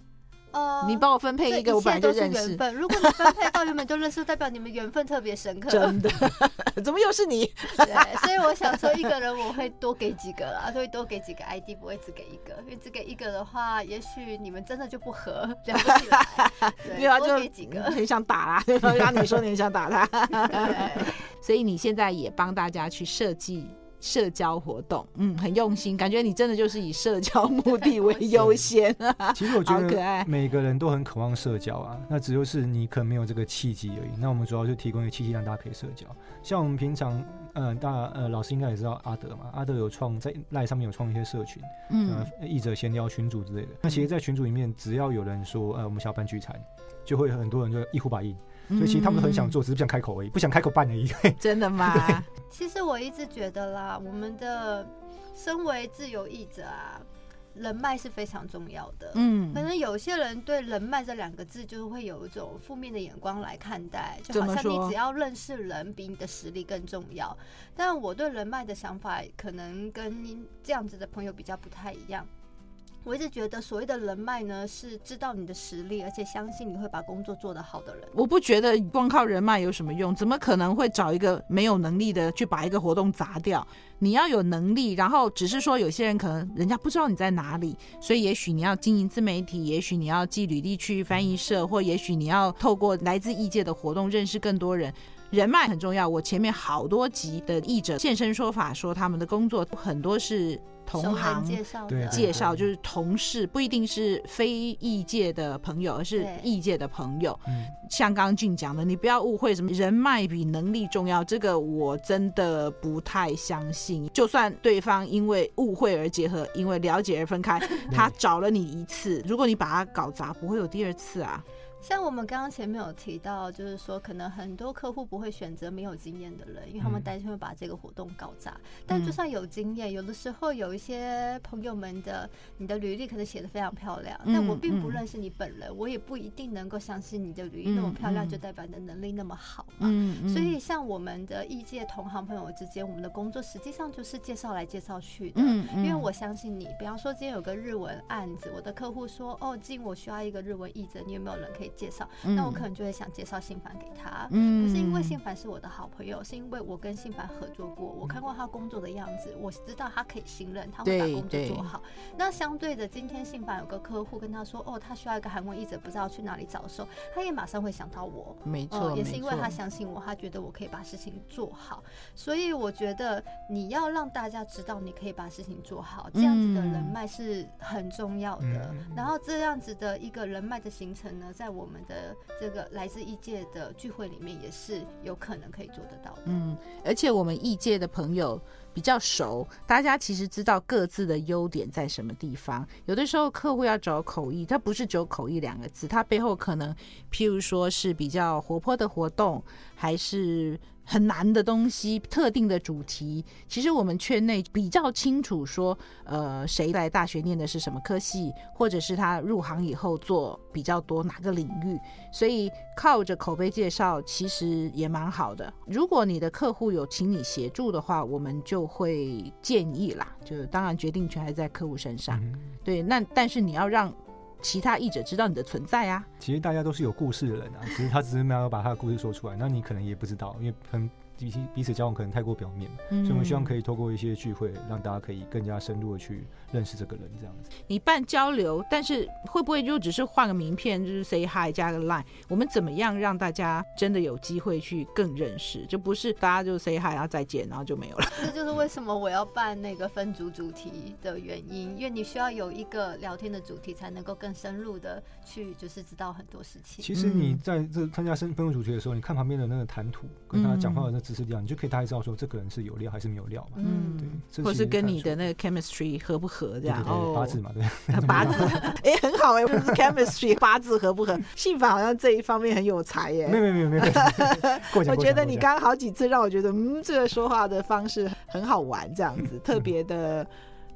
呃，你帮我分配一个，我本来就认识。如果你分配到原本就认识，代表你们缘分特别深刻。真的？怎么又是你？对，所以我想说，一个人我会多给几个啦，会多给几个 ID，不会只给一个，因为只给一个的话，也许你们真的就不合，聊不起来。对啊，多给几个，很想打啦，让你说你想打他。对，所以你现在也帮大家去设计。社交活动，嗯，很用心，感觉你真的就是以社交目的为优先啊。其实我觉得每个人都很渴望社交啊，那只就是你可能没有这个契机而已。那我们主要就提供一个契机，让大家可以社交。像我们平常，嗯、呃，大呃老师应该也知道阿德嘛，阿德有创在赖上面有创一些社群，嗯，译者闲聊群组之类的。那其实，在群组里面，只要有人说，呃，我们下班聚餐，就会很多人就一呼百应。所以其实他们很想做，只是不想开口而已，不想开口办而已。真的吗？其实我一直觉得啦，我们的身为自由译者啊，人脉是非常重要的。嗯，可能有些人对人脉这两个字，就会有一种负面的眼光来看待，就好像你只要认识人，比你的实力更重要。但我对人脉的想法，可能跟您这样子的朋友比较不太一样。我一直觉得所谓的人脉呢，是知道你的实力，而且相信你会把工作做得好的人。我不觉得光靠人脉有什么用，怎么可能会找一个没有能力的去把一个活动砸掉？你要有能力，然后只是说有些人可能人家不知道你在哪里，所以也许你要经营自媒体，也许你要寄履历去翻译社，或也许你要透过来自异界的活动认识更多人。人脉很重要。我前面好多集的译者现身说法，说他们的工作很多是。同行介绍，介绍就是同事，不一定是非异界的朋友，而是异界的朋友。像刚刚俊讲的，你不要误会，什么人脉比能力重要，这个我真的不太相信。就算对方因为误会而结合，因为了解而分开，他找了你一次，如果你把他搞砸，不会有第二次啊。像我们刚刚前面有提到，就是说可能很多客户不会选择没有经验的人，因为他们担心会把这个活动搞砸。嗯、但就算有经验，有的时候有一些朋友们的你的履历可能写的非常漂亮，嗯、但我并不认识你本人，嗯、我也不一定能够相信你的履历那么漂亮就代表你的能力那么好嘛。所以像我们的异界同行朋友之间，我们的工作实际上就是介绍来介绍去的。因为我相信你，比方说今天有个日文案子，我的客户说哦，今我需要一个日文译者，你有没有人可以？以介绍，嗯、那我可能就会想介绍信凡给他。嗯，不是因为信凡是我的好朋友，是因为我跟信凡合作过，我看过他工作的样子，我知道他可以信任，他会把工作做好。那相对的，今天信凡有个客户跟他说，哦，他需要一个韩文译者，不知道去哪里找的时候，他也马上会想到我。没错、呃，也是因为他相信我，他觉得我可以把事情做好。所以我觉得你要让大家知道你可以把事情做好，这样子的人脉是很重要的。嗯、然后这样子的一个人脉的形成呢，在我我们的这个来自异界的聚会里面，也是有可能可以做得到的。嗯，而且我们异界的朋友比较熟，大家其实知道各自的优点在什么地方。有的时候客户要找口译，他不是只有口译两个字，他背后可能譬如说是比较活泼的活动，还是。很难的东西，特定的主题，其实我们圈内比较清楚说，呃，谁来大学念的是什么科系，或者是他入行以后做比较多哪个领域，所以靠着口碑介绍其实也蛮好的。如果你的客户有请你协助的话，我们就会建议啦，就是当然决定权还在客户身上。嗯、对，那但是你要让。其他译者知道你的存在啊。其实大家都是有故事的人啊，其实他只是没有把他的故事说出来，那你可能也不知道，因为很。彼此彼此交往可能太过表面，嗯，所以我们希望可以透过一些聚会，让大家可以更加深入的去认识这个人，这样子。你办交流，但是会不会就只是换个名片，就是 say hi 加个 line？我们怎么样让大家真的有机会去更认识？就不是大家就 say hi 然后再见，然后就没有了。这就是为什么我要办那个分组主题的原因，因为你需要有一个聊天的主题，才能够更深入的去就是知道很多事情。其实你在这参加分分组主题的时候，你看旁边的那个谈吐，跟他讲话的那知识量，你就可以大概知道说这个人是有料还是没有料嘛。嗯，对，或是跟你的那个 chemistry 合不合这样。哦，八字嘛，对。八字，哎，很好哎，不是 chemistry，八字合不合？信法好像这一方面很有才耶。没有没有没有没有。我觉得你刚刚好几次让我觉得，嗯，这个说话的方式很好玩，这样子特别的。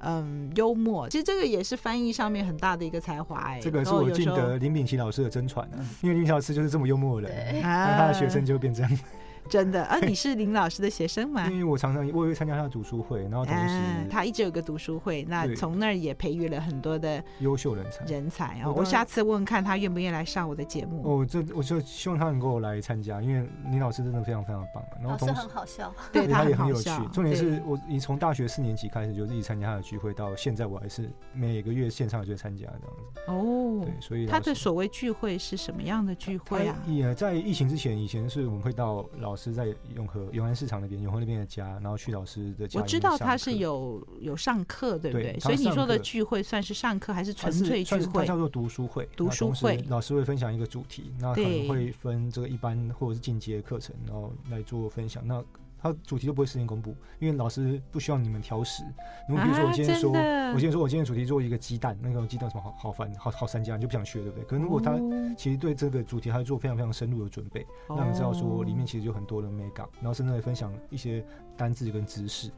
嗯，幽默，其实这个也是翻译上面很大的一个才华哎。这个是我敬得林炳琦老师的真传啊，因为林老师就是这么幽默的人，那他的学生就会变这样。真的啊，你是林老师的学生吗？因为我常常我也会参加他的读书会，然后同时、啊、他一直有个读书会，那从那儿也培育了很多的优秀人才。人才啊，我下次问问看他愿不愿意来上我的节目。哦，这我就希望他能够来参加，因为林老师真的非常非常棒。然后同时老师很好笑，对他也很有趣。重点是我你从大学四年级开始就一直参加他的聚会，到现在我还是每个月线上就参加这样子。哦，对，所以他的所谓聚会是什么样的聚会啊？也在疫情之前，以前是我们会到老师在永。和永安市场那边，永和那边的家，然后去老师的家。我知道他是有有上课，对不对？对，所以你说的聚会算是上课还是纯粹聚会？它叫做读书会。读书会，老师会分享一个主题，那可能会分这个一般或者是进阶课程，然后来做分享。那他主题都不会事先公布，因为老师不需要你们挑食。如果比如说我今天说，啊、我今天说我今天主题做一个鸡蛋，那个鸡蛋什么好好烦，好好三家，你就不想学，对不对？可是如果他其实对这个主题，他做非常非常深入的准备，哦、让你知道说里面其实有很多的美感，然后甚至会分享一些单字跟知识。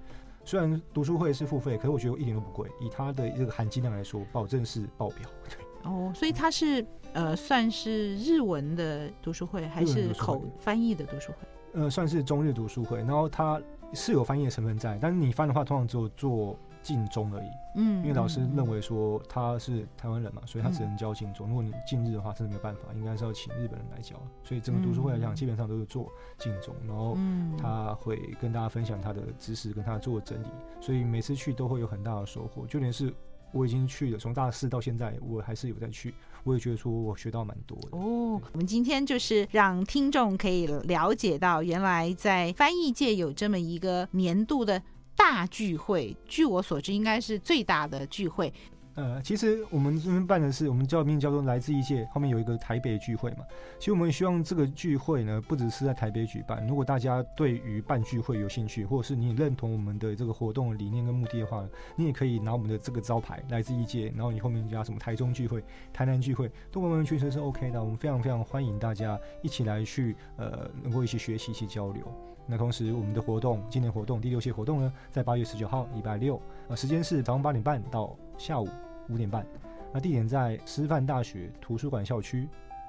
虽然读书会是付费，可是我觉得一点都不贵，以它的这个含金量来说，保证是爆表。对哦，所以它是呃算是日文的读书会，还是口翻译的读书会？呃，算是中日读书会，然后它是有翻译的成分在，但是你翻的话，通常只有做近中而已。嗯，因为老师认为说他是台湾人嘛，所以他只能教近中。嗯、如果你近日的话，真的没有办法，应该是要请日本人来教。所以整个读书会来讲，基本上都是做近中，然后他会跟大家分享他的知识，跟他做整理。所以每次去都会有很大的收获，就连是。我已经去了，从大四到现在，我还是有在去。我也觉得说，我学到蛮多的。哦，我们今天就是让听众可以了解到，原来在翻译界有这么一个年度的大聚会。据我所知，应该是最大的聚会。呃，其实我们这边办的是，我们叫名叫做来自异界，后面有一个台北聚会嘛。其实我们希望这个聚会呢，不只是在台北举办。如果大家对于办聚会有兴趣，或者是你认同我们的这个活动的理念跟目的的话，你也可以拿我们的这个招牌来自异界，然后你后面加什么台中聚会、台南聚会，都完完全全是 OK 的。我们非常非常欢迎大家一起来去，呃，能够一起学习、一起交流。那同时，我们的活动今年活动第六届活动呢，在八月十九号礼拜六，呃，时间是早上八点半到下午五点半。那地点在师范大学图书馆校区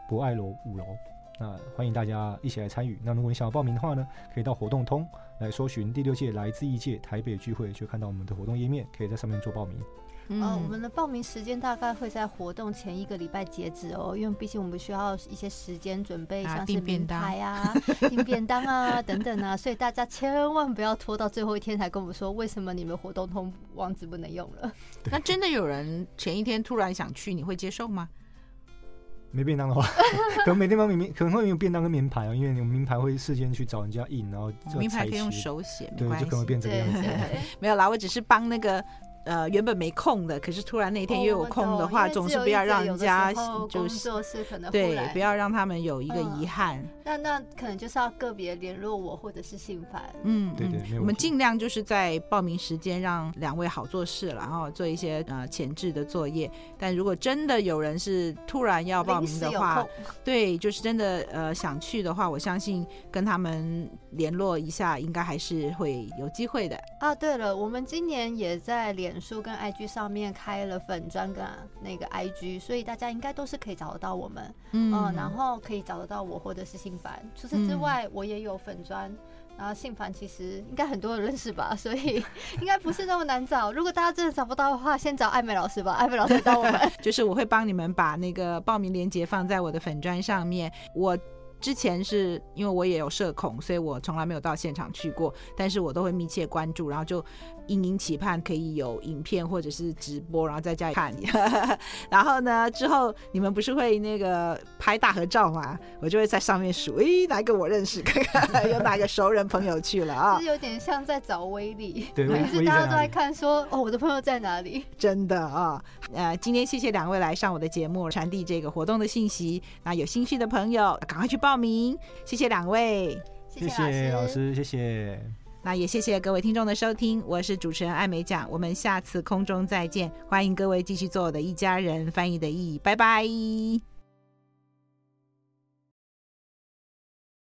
博爱楼五楼。那欢迎大家一起来参与。那如果你想要报名的话呢，可以到活动通来搜寻第六届来自异界台北聚会，就看到我们的活动页面，可以在上面做报名。嗯、呃，我们的报名时间大概会在活动前一个礼拜截止哦，因为毕竟我们需要一些时间准备，像是名牌啊、订便当啊等等啊，所以大家千万不要拖到最后一天才跟我们说，为什么你们活动通网址不能用了。那真的有人前一天突然想去，你会接受吗？没便当的话，可能没地方名可能会有便当跟名牌哦，因为你们名牌会事先去找人家印，然后名牌可以用手写，对，就可能会变这个样子。没有啦，我只是帮那个。呃，原本没空的，可是突然那天又有空的话，总是不要让人家就是对，不要让他们有一个遗憾。那那可能就是要个别联络我，或者是信凡。嗯，对对，我们尽量就是在报名时间让两位好做事，然后做一些呃前置的作业。但如果真的有人是突然要报名的话，对，就是真的呃想去的话，我相信跟他们联络一下，应该还是会有机会的。啊，对了，我们今年也在联。脸书跟 IG 上面开了粉砖跟那个 IG，所以大家应该都是可以找得到我们，嗯，呃、然后可以找得到我或者是信凡。除此之外，我也有粉砖，然后信凡其实应该很多人认识吧，所以 应该不是那么难找。如果大家真的找不到的话，先找艾美老师吧，艾美老师找我们。就是我会帮你们把那个报名链接放在我的粉砖上面。我。之前是因为我也有社恐，所以我从来没有到现场去过，但是我都会密切关注，然后就殷殷期盼可以有影片或者是直播，然后在家里看。然后呢，之后你们不是会那个拍大合照吗？我就会在上面数，诶，哪个我认识，看看有哪个熟人朋友去了啊？是有点像在找威力，对，每次大家都在看说，哦，我的朋友在哪里？真的啊，呃，今天谢谢两位来上我的节目，传递这个活动的信息。那有兴趣的朋友，赶快去报。报名，谢谢两位，谢谢老师，谢谢。那也谢谢各位听众的收听，我是主持人艾美奖，我们下次空中再见，欢迎各位继续做我的一家人，翻译的意义，拜拜。